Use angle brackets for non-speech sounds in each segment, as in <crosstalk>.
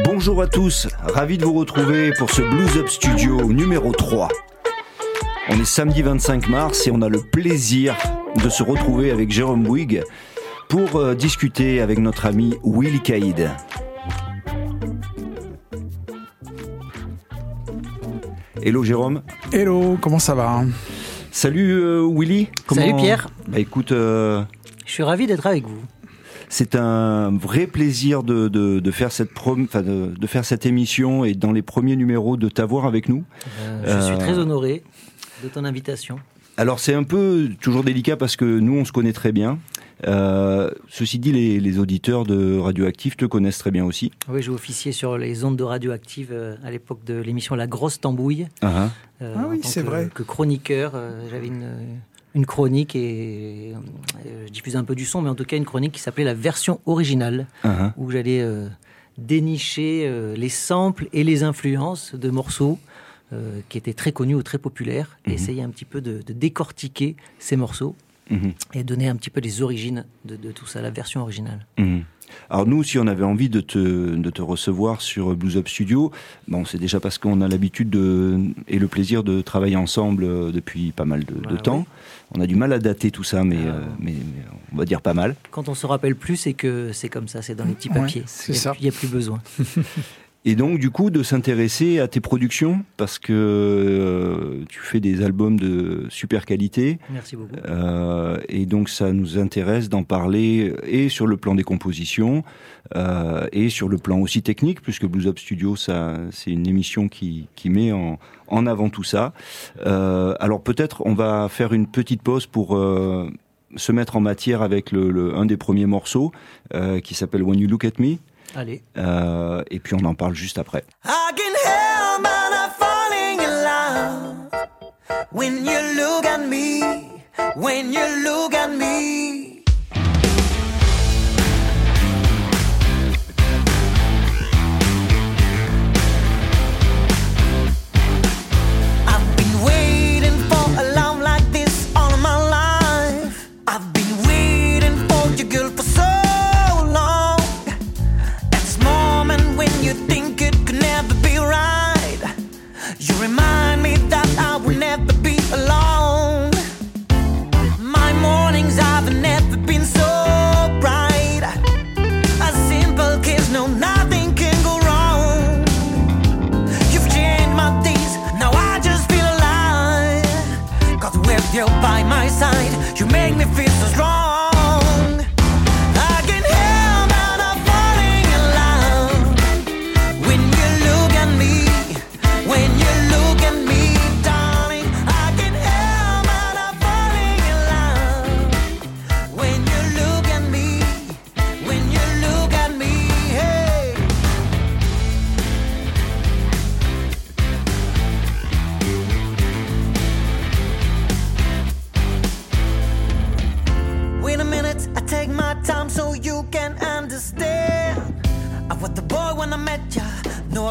Bonjour à tous, ravi de vous retrouver pour ce Blues Up Studio numéro 3. On est samedi 25 mars et on a le plaisir de se retrouver avec Jérôme Bouygues pour euh, discuter avec notre ami Willy Caïd. Hello Jérôme. Hello, comment ça va? Salut euh, Willy. Salut Pierre. Bah écoute, euh, Je suis ravi d'être avec vous. C'est un vrai plaisir de, de, de faire cette prom- enfin, de, de faire cette émission et dans les premiers numéros de t'avoir avec nous. Euh, je suis Euh, très honoré de ton invitation. Alors c'est un peu toujours délicat parce que nous on se connaît très bien. Euh, ceci dit, les, les auditeurs de Radioactif te connaissent très bien aussi. Oui, j'ai officié sur les ondes de radioactive euh, à l'époque de l'émission La Grosse Tambouille. Ah, euh, Ah oui, en tant c'est que- vrai. Que chroniqueur, euh, j'avais une, une chronique et euh, je diffusais un peu du son, mais en tout cas une chronique qui s'appelait la version originale, ah. où j'allais euh, dénicher euh, les samples et les influences de morceaux euh, qui étaient très connus ou très populaires, et Mhm. essayer un petit peu de, de décortiquer ces morceaux Mhm, et donner un petit peu les origines de, de tout ça, la version originale. mhm. Alors nous, si on avait envie de te, de te recevoir sur Blues Up Studio, bon, c'est déjà parce qu'on a l'habitude de, et le plaisir de travailler ensemble depuis pas mal de, de Bah temps. oui. On a du mal à dater tout ça, mais, Ah. euh, mais, mais on va dire pas mal. Quand on se rappelle plus, c'est que c'est comme ça, c'est dans les petits Ouais, papiers. c'est Il y a- ça. Il n'y a plus besoin. <laughs> Et donc, du coup, de s'intéresser à tes productions, parce que euh, tu fais des albums de super qualité. Merci beaucoup. Euh, et donc ça nous intéresse d'en parler et sur le plan des compositions euh, et sur le plan aussi technique, puisque Blues Up Studio, ça, c'est une émission qui, qui met en, en avant tout ça. Euh, alors peut-être on va faire une petite pause pour euh, se mettre en matière avec le, le- un des premiers morceaux euh, qui s'appelle When You Look at Me. Allez. Euh, et puis on en parle juste après. I can help but falling in love when you look at me, when you look at me. Make me feel so strong.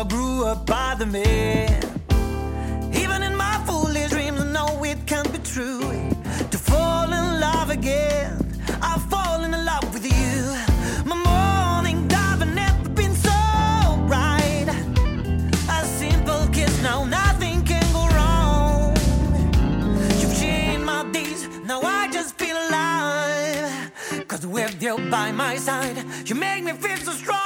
I grew up by the man. Even in my foolish dreams, I know it can't be true. To fall in love again, I fall in love with you. My morning dive had never been so bright. A simple kiss, now nothing can go wrong. You've changed my days, now I just feel alive. Cause with you by my side, you make me feel so strong.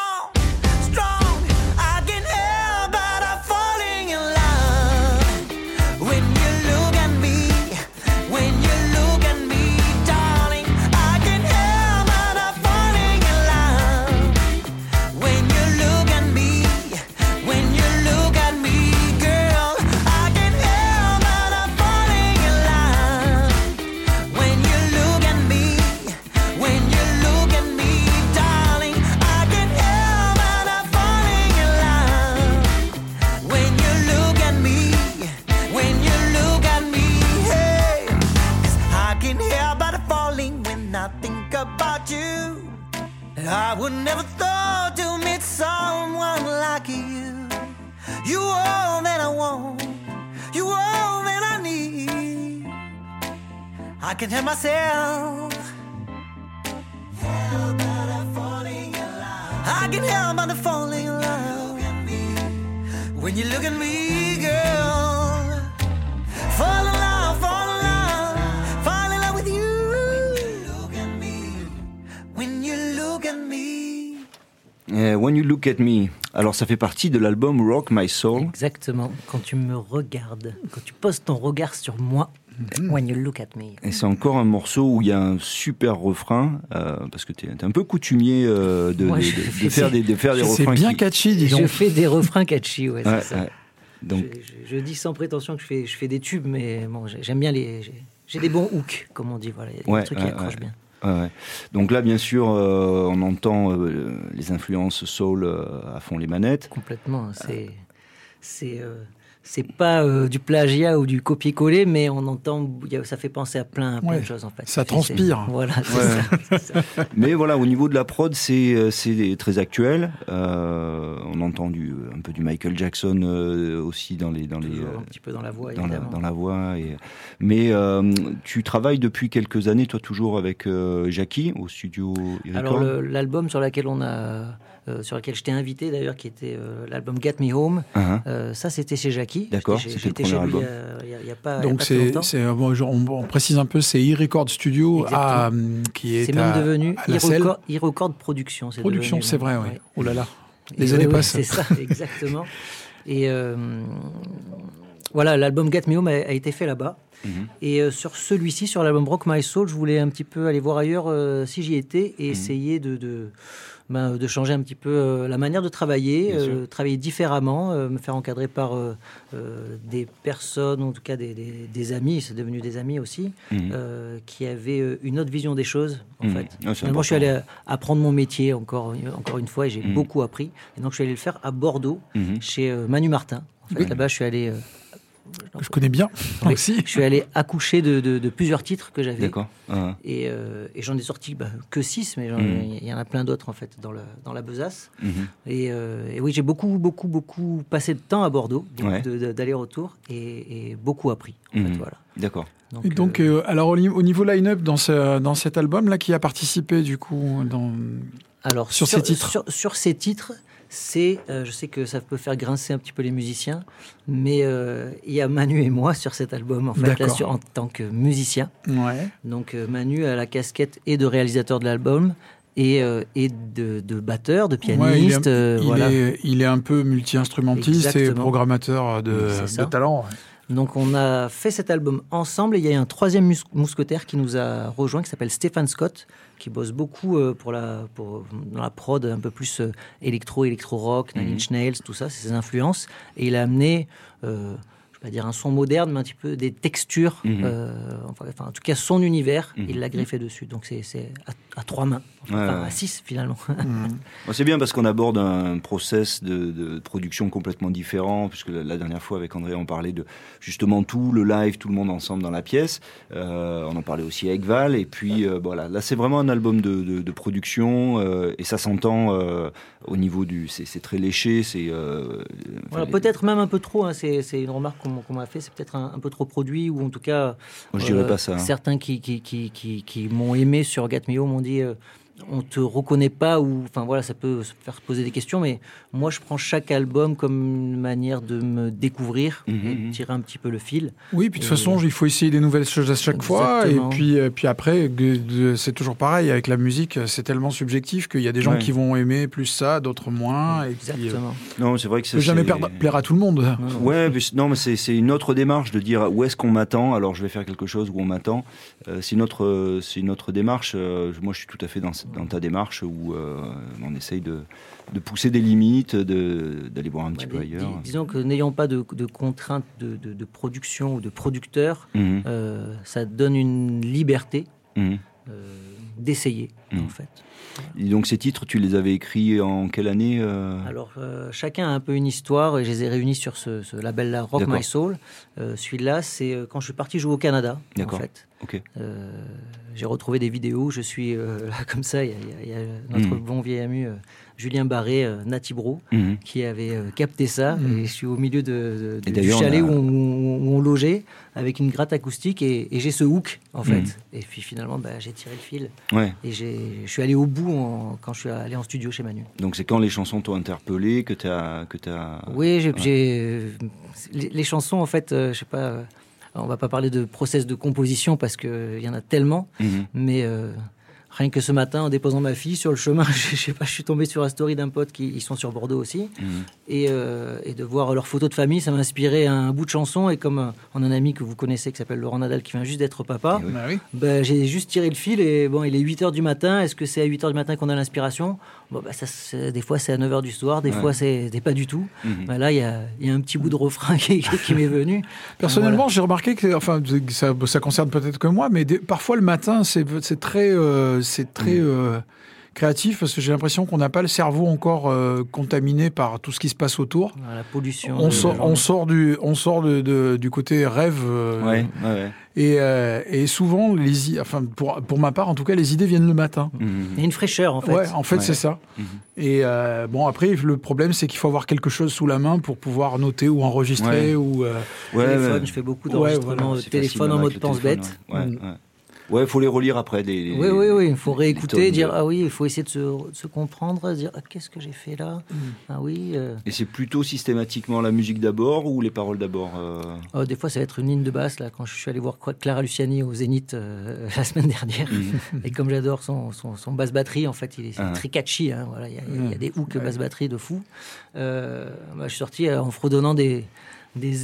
Would never thought to meet someone like you. You all that I want, you all that I need. I can help myself. Help but I'm falling in love. I can help but I'm falling in love. When you look at me, girl, Eh, When You Look at Me. Alors ça fait partie de l'album Rock My Soul. Exactement. Quand tu me regardes, quand tu poses ton regard sur moi, Mhm. when you look at me. Et c'est encore un morceau où il y a un super refrain, euh, parce que tu es, un peu coutumier euh, de, Moi, de- je de- de fais- faire des, de faire des C'est refrains. bien qui- catchy, dis Je donc. fais des refrains catchy, ouais, Ouais, c'est ça. ouais. Donc, je, je- je dis sans prétention que je fais, je fais des tubes, mais bon, j'ai- j'aime bien les. j'ai- des bons hooks, comme on dit. Voilà, il y a des Ouais, trucs ouais, qui accrochent ouais. bien. Donc là, bien sûr, euh, on entend euh, les influences soul euh, à fond les manettes. Complètement. C'est. C'est. pas euh, du plagiat ou du copier-coller, mais on entend, ça fait penser à plein, plein Ouais, de choses en fait. ça transpire. Voilà, c'est Ouais. ça. <laughs> Mais voilà, au niveau de la prod, c'est euh, c'est très actuel. Euh, on entend du, un peu du Michael Jackson euh, aussi dans les dans les un petit peu dans la voix, dans la, évidemment. dans la voix. Et... Mais euh, tu travailles depuis quelques années, toi toujours avec euh, Jackie au studio Record. Alors l'album sur lequel on a, euh, sur lequel je t'ai invité d'ailleurs, qui était euh, l'album Get Me Home, Hein, euh, ça c'était chez Jackie. D'accord, J'étais- c'était le premier chez lui album. il y a- pas, Donc c'est, bon, je- on, on précise un peu, c'est e-record studio à, qui est, C'est même à- devenu e-record e-record production. c'est Production, c'est vrai, oui. ouais. Oh là là. Les années oui, passent. C'est ça, <laughs> exactement. Et euh, voilà, l'album Get Me Home a, a été fait là-bas. Mhm. Et euh, sur celui-ci, sur l'album Rock My Soul, je voulais un petit peu aller voir ailleurs euh, si j'y étais et essayer de, de, ben, de changer un petit peu euh, la manière de travailler, euh, travailler différemment, euh, me faire encadrer par des personnes, en tout cas des, des- des amis, c'est devenu des amis aussi, Mhm. qui avaient une autre vision des choses, en Mhm. fait. Ah, Finalement, je suis allé apprendre mon métier encore, encore une fois et j'ai Mhm. beaucoup appris. Et donc, je suis allé le faire à Bordeaux, chez Manu Martin. En fait, Oui. là-bas, je suis allé. Je connais bien Oui. aussi. je suis allé accoucher de, de- de plusieurs titres que j'avais. D'accord. Ah, Et, euh, et j'en ai sorti bah, que 6, mais Mhm. il y en a plein d'autres en fait dans, le, dans la besace. mhm. Et, euh, et oui, j'ai beaucoup, beaucoup, beaucoup passé de temps à Bordeaux, Ouais. de- de- d'aller-retour et, et beaucoup appris. En fait, Mhm. voilà. D'accord. Et donc, euh, alors au, ni- au niveau line-up dans, ce, dans cet album-là, qui a participé du coup dans... alors, sur ces titres. Sur, sur ces titres, c'est, euh, je sais que ça peut faire grincer un petit peu les musiciens, mais euh, il y a Manu et moi sur cet album en fait, là, sur- en tant que musicien. Ouais. Donc euh, Manu a la casquette et de réalisateur de l'album et, et de, de batteur, de pianiste. Ouais, il, est, il voilà. est- il est un peu multi-instrumentiste et programmateur de talent. Donc on a fait cet album ensemble et il y a un troisième mus- mousquetaire qui nous a rejoint qui s'appelle Stéphane Scott qui bosse beaucoup euh, pour la, pour, dans la prod un peu plus euh, électro, électro-rock, Nine Mhm. Inch Nails, tout ça, c'est ses influences. Et il a amené, euh, je vais pas dire un son moderne, mais un petit peu des textures, Mhm. euh, enfin, en tout cas son univers, Mhm. il l'a greffé dessus. Donc c'est c'est à, à trois mains, enfin, à six finalement. <laughs> Mm. Bon, C'est bien parce qu'on aborde un process de, de production complètement différent, puisque la, la dernière fois avec André, on parlait de justement tout le live, tout le monde ensemble dans la pièce. Euh, on en parlait aussi avec Val, et puis euh, voilà, là c'est vraiment un album de, de- de production, euh, et ça s'entend euh, au niveau du, c'est très léché, c'est. euh, Voilà, les- peut-être même un peu trop, hein, c'est une remarque qu'on m'a fait, c'est peut-être un, un peu trop produit, ou en tout cas, Moi, je dirais pas ça. hein. certains qui, qui, qui, qui, qui m'ont aimé sur Get Me Home m'ont dit euh, on te reconnaît pas, ou enfin voilà, ça peut se faire poser des questions, mais moi je prends chaque album comme une manière de me découvrir Mhm, et de mhm. tirer un petit peu le fil. Oui, puis de toute Et- façon, il faut essayer des nouvelles choses à chaque fois. Et puis, euh, puis après, c'est toujours pareil. Avec la musique, c'est tellement subjectif qu'il y a des gens Ouais. qui vont aimer plus ça, d'autres moins. Et puis, euh, Exactement. Non, c'est vrai que ça jamais plaire à tout le monde. Ouais, mais non, mais c'est c'est une autre démarche de dire où est-ce qu'on m'attend. Alors, je vais faire quelque chose où on m'attend. Euh, c'est une autre, c'est une autre démarche. Euh, moi, je suis tout à fait dans, cette- dans ta démarche où euh, on essaye de, de pousser des limites, de d'aller voir un petit Ouais, peu ailleurs. dis- disons que n'ayant pas de, de contraintes de, de- de production ou de producteur, Mhm, euh, ça donne une liberté mhm. euh, d'essayer Mhm. en fait. Et donc, ces titres, tu les avais écrits en quelle année euh? Alors, euh, chacun a un peu une histoire et je les ai réunis sur ce, ce label-là, Rock D'accord. My Soul. Celui-là, c'est quand je suis parti jouer au Canada, en fait. Euh, j'ai retrouvé des vidéos. Je suis euh, <laughs> là comme ça. Il y a, il y a- il y a notre Mhm. bon vieil ami euh, Julien Barré, euh, Natibro, Mhm. qui avait euh, capté ça. Mhm. Et je suis au milieu de, de- Et du chalet on a- où, on, où on logeait avec une gratte acoustique et, et j'ai ce hook en fait. Mhm. Et puis finalement, bah, j'ai tiré le fil Ouais. et je suis allé au bout en- quand je suis allé en studio chez Manu. Donc c'est quand les chansons t'ont interpellé que t'as que t'as. Oui, j'ai, Ouais. j'ai- les, les chansons, en fait, euh, je sais pas, euh, on va pas parler de process de composition parce qu'il y en a tellement, Mhm. mais euh, rien que ce matin, en déposant ma fille sur le chemin, <laughs> je sais pas, je suis tombé sur la story d'un pote qui ils sont sur Bordeaux aussi, Mhm. et, euh, et de voir leurs photos de famille, ça m'a inspiré un bout de chanson, et comme euh, on a un ami que vous connaissez qui s'appelle Laurent Nadal qui vient juste d'être papa, Eh oui. Bah ben, j'ai juste tiré le fil et bon, il est 8h du matin. Est-ce que c'est à 8h du matin qu'on a l'inspiration? Bon, ben, ça, Des fois, c'est à 9h du soir, des Ouais. fois, c'est pas du tout. Mhm. Ben là, il y a, il y a un petit bout de refrain <laughs> qui, qui- qui m'est venu. Personnellement, j'ai remarqué que, enfin, ça, ça concerne peut-être que moi, mais des- parfois le matin, c'est c'est très, euh, c'est très Mm. euh, créatif parce que j'ai l'impression qu'on n'a pas le cerveau encore euh, contaminé par tout ce qui se passe autour. La pollution. On sort, on sort du, on sort de, de- du côté rêve. euh, Ouais, ouais, ouais. Et, euh, et souvent, les, enfin, pour, pour ma part, en tout cas, les idées viennent le matin. Il y a une fraîcheur, en fait. Ouais, en fait, Ouais. c'est ça. Mhm. Et euh, bon, après, le problème, c'est qu'il faut avoir quelque chose sous la main pour pouvoir noter ou enregistrer Ouais. ou. euh, Ouais, téléphone, ouais. je fais beaucoup Ouais, d'enregistrements téléphone facile, en mode pense-bête. Ouais. Ouais, faut les relire après. Oui, oui, oui. Il faut réécouter, dire Ah oui, il faut essayer de se, de se comprendre, dire ah, Qu'est-ce que j'ai fait là Ah oui. euh, Et c'est plutôt systématiquement la musique d'abord ou les paroles d'abord euh, oh, des fois, ça va être une ligne de basse. Là, quand je suis allé voir Clara Luciani au Zénith euh, <laughs> la semaine dernière, et comme j'adore son, son, son basse batterie, en fait, il est Ah. très catchy. hein, voilà, il y, a- il y a des hooks Ouais. basse batterie de fou. Euh, bah, je suis sorti euh, en fredonnant des, des,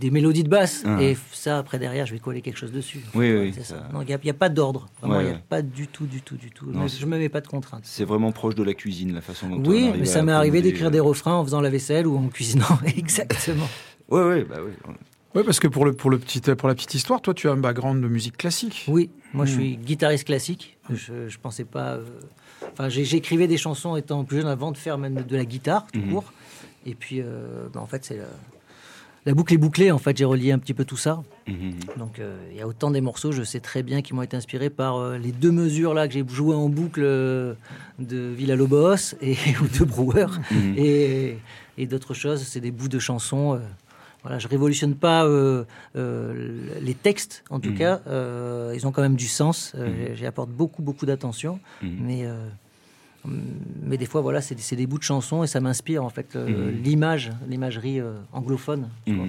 des mélodies de basse. Ah. Et ça, après, derrière, je vais coller quelque chose dessus. Oui, Ouais, oui, c'est ça. ça- Non, il n'y a, il y a pas d'ordre. Vraiment, Ouais, il n'y a ouais. pas du tout, du tout, du tout. Non, je ne me mets pas de contraintes. C'est vraiment proche de la cuisine, la façon dont on Oui, mais ça m'est arrivé d'écrire des refrains en faisant la vaisselle ou en <laughs> cuisinant. <laughs> Exactement. Ouais, ouais, bah oui. Ouais, parce que pour, le, pour, le petit, pour la petite histoire, toi, tu as un background de musique classique. Oui, moi je Mm. suis guitariste classique. Je, je pensais pas. euh, Enfin, j'ai- j'écrivais des chansons étant plus jeune avant de faire même de la guitare, tout Mhm. court. Et puis, euh, bah, en fait, c'est la, boucle est bouclée. En fait, j'ai relié un petit peu tout ça. Mhm. Donc, euh, il y a autant des morceaux, je sais très bien, qui m'ont été inspirés par euh, les deux mesures là que j'ai joué en boucle euh, de Villa Lobos et <laughs> ou de Brewer Mhm. et, et d'autres choses. C'est des bouts de chansons. voilà, je révolutionne pas les textes, en tout Mhm. cas. ils ont quand même du sens. J'y apporte beaucoup, beaucoup d'attention. Mais, mais des fois, voilà, c'est des- bouts de chansons et ça m'inspire, en fait, euh, Mhm. l'image, l'imagerie euh, anglophone.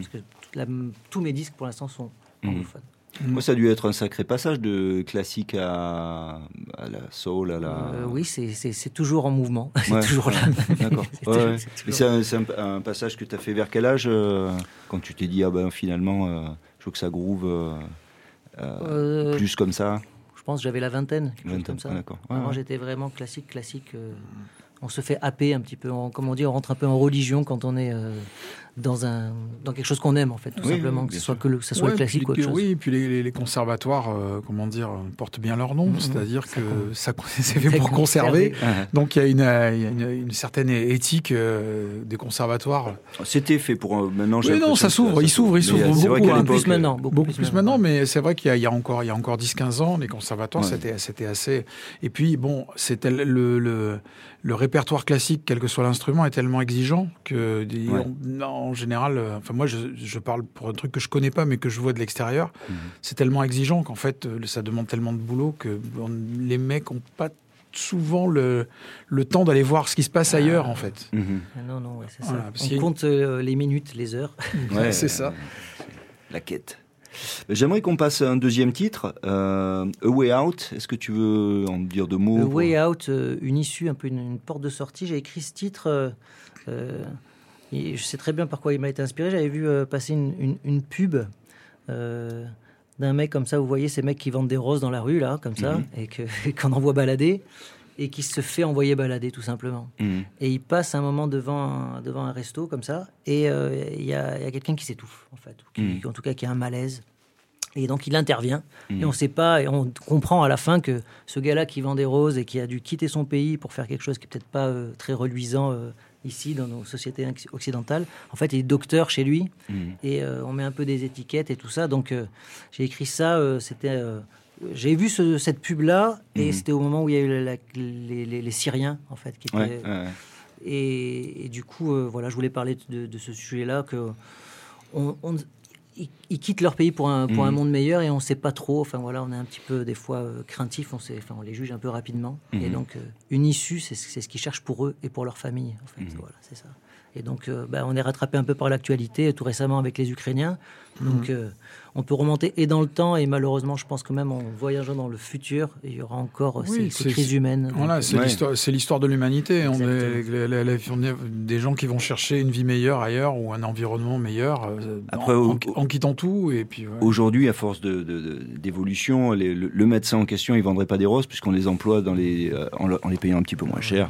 que la- tous mes disques, pour l'instant, sont Mhm. anglophones. Moi, ça a dû être un sacré passage de classique à, à la soul, à la. Euh, oui, c'est- toujours en mouvement. <laughs> <laughs> c'est toujours là. D'accord. C'est Ouais, ouais. toujours- un, un- un passage que tu as fait vers quel âge euh, Quand tu t'es dit, ah ben finalement, euh, je veux que ça groove euh, euh, Euh, plus comme ça? Pense j'avais la vingtaine, quelque chose comme ça. d'accord. Ouais, Avant, ouais. j'étais vraiment classique, classique. euh, on se fait happer un petit peu, comme on dit, on rentre un peu en religion quand on est euh, dans, un, dans quelque chose qu'on aime, en fait, tout Oui, simplement, oui, que ce soit, que, le, que ce soit Ouais, le classique puis, ou autre chose. Oui, et puis les, les- les conservatoires, euh, comment dire, portent bien leur nom, Mhm. c'est-à-dire Ça que con- ça, <laughs> c'est fait pour conserver. Donc il y a une, une, une certaine éthique euh, des conservatoires. C'était fait pour. euh, maintenant, j'ai Oui, non, ça s'ouvre, il s'ouvre, il Mais, s'ouvre euh, c'est vrai beaucoup, hein. plus maintenant, beaucoup, Beaucoup plus maintenant, mais c'est vrai qu'il y, a- il y a encore, il y a encore 10-15 ans, les conservatoires, Ouais. c'était, c'était assez. Et puis, bon, c'était le, le, le, le répertoire classique, quel que soit l'instrument, est tellement exigeant que, Ouais. on- en général, euh, enfin, moi, je, je parle pour un truc que je connais pas, mais que je vois de l'extérieur. Mhm. C'est tellement exigeant qu'en fait, euh, ça demande tellement de boulot que on- les mecs ont pas souvent le, le temps d'aller voir ce qui se passe ailleurs, en fait. Mhm. Ah Non, non, ouais, c'est Voilà, ça. parce On compte euh, les minutes, les heures. Ouais, <laughs> c'est ça. La quête. J'aimerais qu'on passe à un deuxième titre, euh, A Way Out. Est-ce que tu veux en dire deux mots A Way Out, euh, une issue, un peu une, une porte de sortie. J'ai écrit ce titre. Et je sais très bien par quoi il m'a été inspiré. J'avais vu euh, passer une, une- une pub euh, d'un mec comme ça. Vous voyez ces mecs qui vendent des roses dans la rue, là, comme ça, Mhm. et <laughs> qu'on envoie balader, et qui se fait envoyer balader, tout simplement. Mhm. Et il passe un moment devant un, devant un resto, comme ça, et euh, il y a, quelqu'un qui s'étouffe, en fait, ou qui, Mhm. en tout cas qui a un malaise. Et donc il intervient. Et on sait pas, et on comprend à la fin que ce gars-là qui vend des roses et qui a dû quitter son pays pour faire quelque chose qui est peut-être pas euh, très reluisant euh, ici dans nos sociétés occidentales. En fait, il est docteur chez lui Mhm. et euh, on met un peu des étiquettes et tout ça. Donc euh, j'ai écrit ça. euh, c'était j'ai vu ce- cette pub là et Mhm. c'était au moment où il y a eu la- la- les, les- les Syriens en fait qui étaient Ouais, ouais, ouais. et, et du coup, voilà, je voulais parler de, de ce sujet-là que on, on- ils, ils quittent leur pays pour un, pour un Mhm. monde meilleur et on ne sait pas trop. Enfin voilà, on est un petit peu des fois euh, craintif. On, sait, enfin, on les juge un peu rapidement. Et Mhm. donc, euh, une issue, c'est c'est ce qu'ils cherchent pour eux et pour leur famille. En fait, Mhm. voilà, c'est ça. Et donc, euh, bah, on est rattrapé un peu par l'actualité, tout récemment avec les Ukrainiens. Donc, euh, on peut remonter et dans le temps, et malheureusement, je pense que même en voyageant dans le futur, il y aura encore euh, Oui, ces, crises humaines. Voilà, Donc, c'est Ouais. l'histoire, c'est l'histoire de l'humanité. On est, Exactement. les- les- les- on est des gens qui vont chercher une vie meilleure ailleurs ou un environnement meilleur euh, Après, en, au- en- en quittant tout. Et puis, ouais. Aujourd'hui, à force de- de- de- d'évolution, les- le, le médecin en question, il vendrait pas des roses puisqu'on les emploie dans les, euh, en, le- en les payant un petit peu moins cher,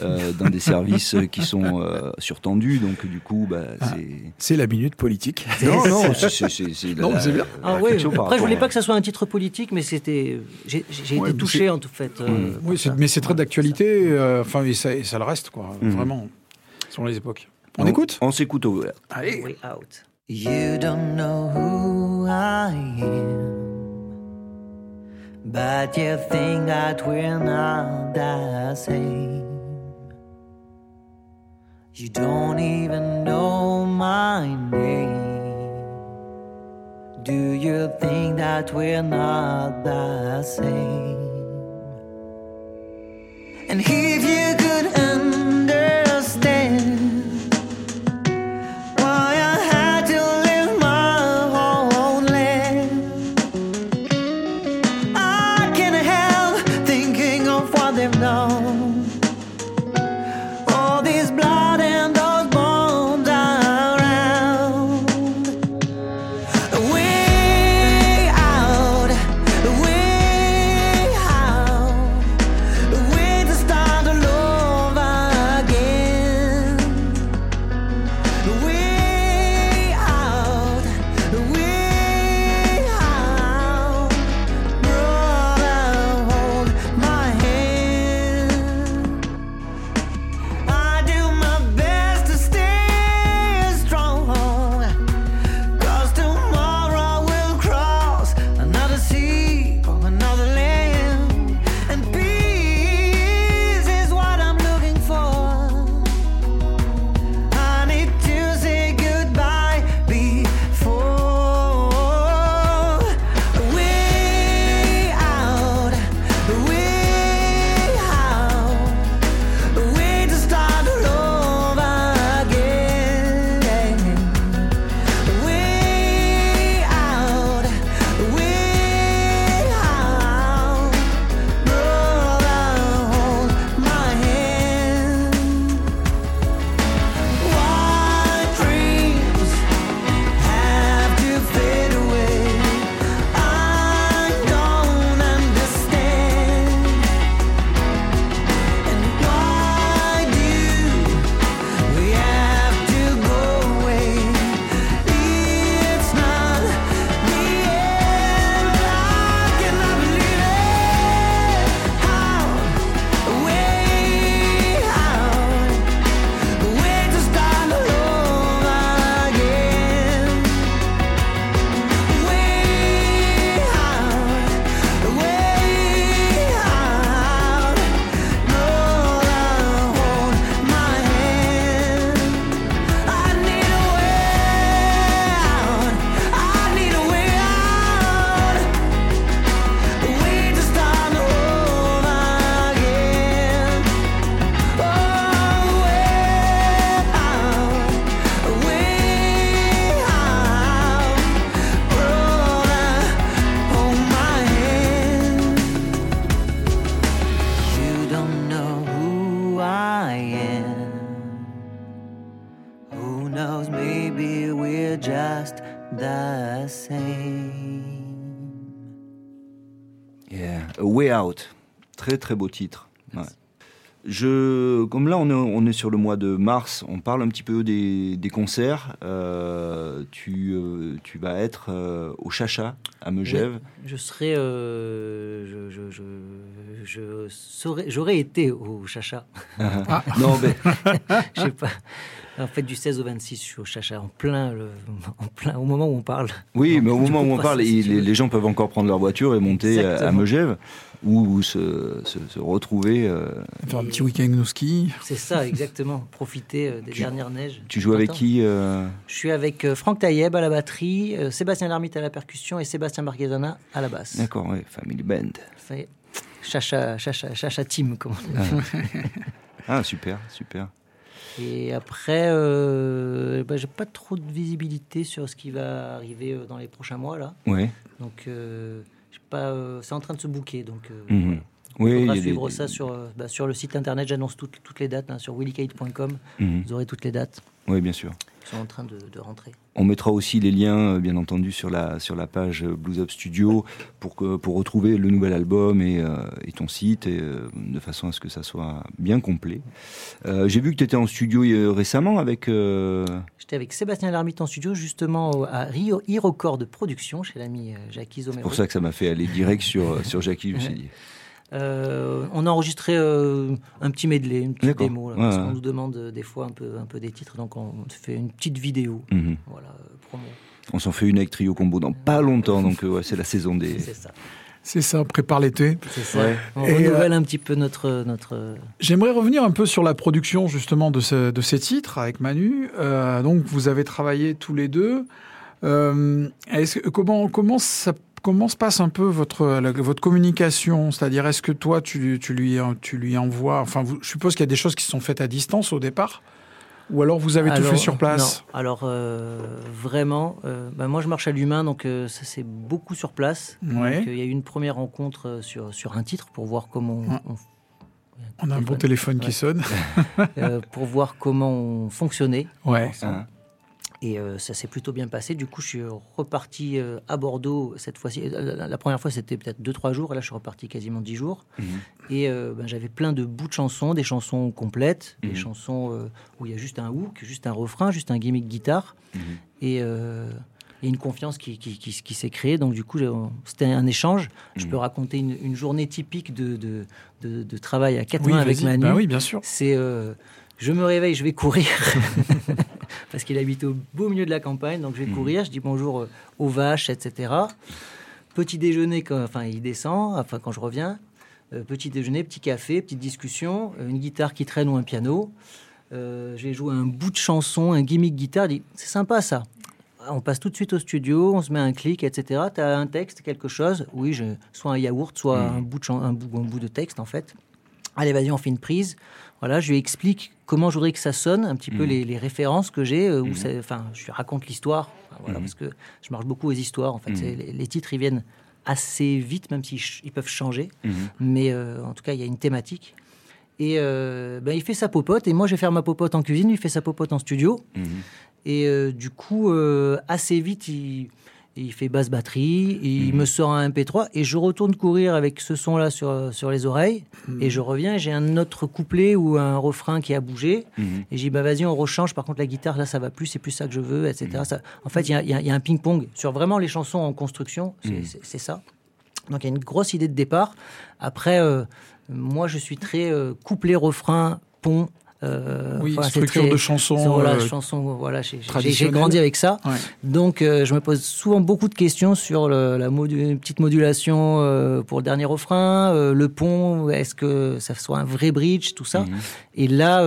euh, dans des services euh, qui sont <laughs> euh, surtendus. Donc du coup, bah, Ah. c'est C'est la minute politique. non, non, <laughs> c'est- c'est bien. Ah oui, après je voulais pas que ça soit un titre politique, mais c'était, j'ai Ouais, été touché en tout fait. euh, Mm. par Oui, mais c'est très d'actualité. euh, Enfin, et ça, et ça le reste, quoi. Mhm. Vraiment, selon les époques. On Donc, écoute On s'écoute au. Allez. Way out. You don't know who I am, but you think that we're not the same. You don't even know my name. Do you think that we're not the same? And if you could Way Out. Très très beau titre. Ouais. je, comme là, on est, on est, sur le mois de mars, on parle un petit peu des, des concerts. Euh, tu, euh, tu, vas être euh, au Chacha, à Megève. Oui, je serai. je, je, je, je serai, j'aurais été au Chacha. ah. Non, mais. <laughs> je sais pas. En fait, du 16 au 26, je suis au Chacha, en plein, le, en plein, au moment où on parle. Oui, mais au moment où on parle, les, les, gens peuvent encore prendre leur voiture et monter Exactement. à Megève ou se, se, se retrouver. Euh... Faire un petit week-end au ski. C'est ça, exactement. Profiter euh, des tu, dernières neiges. Tu joues avec qui euh... Je suis avec euh, Franck Taïeb à la batterie, euh, Sébastien Larmite à la percussion et Sébastien Marquezana à la basse. D'accord, oui, Family Band. Fait chacha, chacha, chacha team, comme on dit. Ah. ah, super, super. Et après, euh, bah, j'ai pas trop de visibilité sur ce qui va arriver dans les prochains mois là. Ouais. Donc, euh, pas, euh, c'est en train de se bouquer. Donc, Mhm. voilà. Oui, Il faudra suivre des- ça sur, euh, bah, sur le site internet. J'annonce toutes, toutes les dates hein, sur willycade.com. Mhm. Vous aurez toutes les dates Oui, bien sûr. Sont en train de, de rentrer. On mettra aussi les liens, euh, bien entendu, sur la, sur la page euh, Blues Up Studio pour, que, pour retrouver le nouvel album et, euh, et ton site, et, euh, de façon à ce que ça soit bien complet. Euh, J'ai vu que tu étais en studio récemment avec. J'étais avec Sébastien Larmite en studio, justement à Rio, Record de production chez l'ami Jackie C'est Zomero. pour ça que ça m'a fait aller direct sur, sur Jackie. Je me suis dit. Euh, on a enregistré euh, un petit medley, une petite démo, là, Ouais, parce ouais. qu'on nous demande euh, des fois un peu, un peu des titres, donc on fait une petite vidéo. Mhm. Voilà, euh, promo. On s'en fait une avec Trio Combo dans pas longtemps, donc euh, ouais, c'est la saison des. C'est ça. C'est ça, prépare l'été. C'est ça. Ouais. On Et, renouvelle un petit peu notre, notre. J'aimerais revenir un peu sur la production justement de, ce- de ces titres avec Manu. Euh, donc vous avez travaillé tous les deux. Euh, est-ce que- comment, comment, ça, comment se passe un peu votre, votre communication? C'est-à-dire est-ce que toi tu, tu, lui, tu lui envoies... Enfin vous- je suppose qu'il y a des choses qui sont faites à distance au départ? Ou alors vous avez tout fait sur place? non. Alors euh, vraiment, euh, bah, moi je marche à l'humain, donc euh, ça c'est beaucoup sur place. Ouais. Donc, Il y a eu une première rencontre sur, sur un titre pour voir comment on, Ouais. on- On a un bon téléphone qui sonne. <laughs> euh, pour voir comment on fonctionnait. Ouais. ensemble. Et euh, ça s'est plutôt bien passé. Du coup, je suis reparti euh, à Bordeaux cette fois-ci. Euh, La, la première fois, c'était peut-être 2-3 jours. Et là, je suis reparti quasiment 10 jours. Mhm. Et euh, ben, j'avais plein de bouts de chansons, des chansons complètes, Mhm. des chansons euh, où il y a juste un hook, juste un refrain, juste un gimmick guitare. Mhm. Et, et une confiance qui, qui, qui- qui s'est créée. Donc, du coup, c'était un échange. Je Mhm. peux raconter une, une journée typique de, de, de- de travail à quatre Oui, mains avec. Manu. Bah oui, bien sûr. C'est je me réveille, je vais courir. <laughs> Parce qu'il habite au beau milieu de la campagne, donc je vais Mhm. courir, je dis bonjour euh, aux vaches, etc. Petit déjeuner, quand, enfin il descend, enfin quand je reviens. Euh, petit déjeuner, petit café, petite discussion, euh, une guitare qui traîne ou un piano. Euh, J'ai joué un bout de chanson, un gimmick guitare. C'est sympa ça. On passe tout de suite au studio, on se met un clic, etc. Tu as un texte, quelque chose. Oui, je, soit un yaourt, soit Mhm. un, bout de chan- un, bout, un bout de texte en fait. Allez, vas-y, on fait une prise. Voilà, je lui explique comment je voudrais que ça sonne, un petit peu Mhm. les, les références que j'ai, euh, où Mhm. ça- enfin, je lui raconte l'histoire. Enfin, voilà, Mhm. parce que je marche beaucoup aux histoires. En fait, les, les titres ils viennent assez vite, même s'ils peuvent changer. Mais euh, en tout cas, il y a une thématique. Et euh, ben, il fait sa popote, et moi je vais faire ma popote en cuisine, lui fait sa popote en studio. Et euh, du coup, assez vite, il, il fait basse batterie, il Mhm. me sort un MP3, et je retourne courir avec ce son-là sur, sur les oreilles. Mhm. Et je reviens, et j'ai un autre couplet ou un refrain qui a bougé. Mhm. Et j'ai dit, bah vas-y, on rechange. Par contre, la guitare, là, ça va plus, c'est plus ça que je veux, etc. Ça- en fait, il y a, il y a- il y a un ping-pong sur vraiment les chansons en construction. C'est ça. Donc, il y a une grosse idée de départ. Après, euh, moi, je suis très euh, couplet, refrain, pont. Euh, Oui, c'est structure très- de chansons. voilà, euh, chanson, voilà, j'ai- grandi avec ça. ouais. Donc, euh, je me pose souvent beaucoup de questions sur le- la modu- petite modulation pour le dernier refrain, le pont, est-ce que ça soit un vrai bridge, tout ça. Mhm. Et là,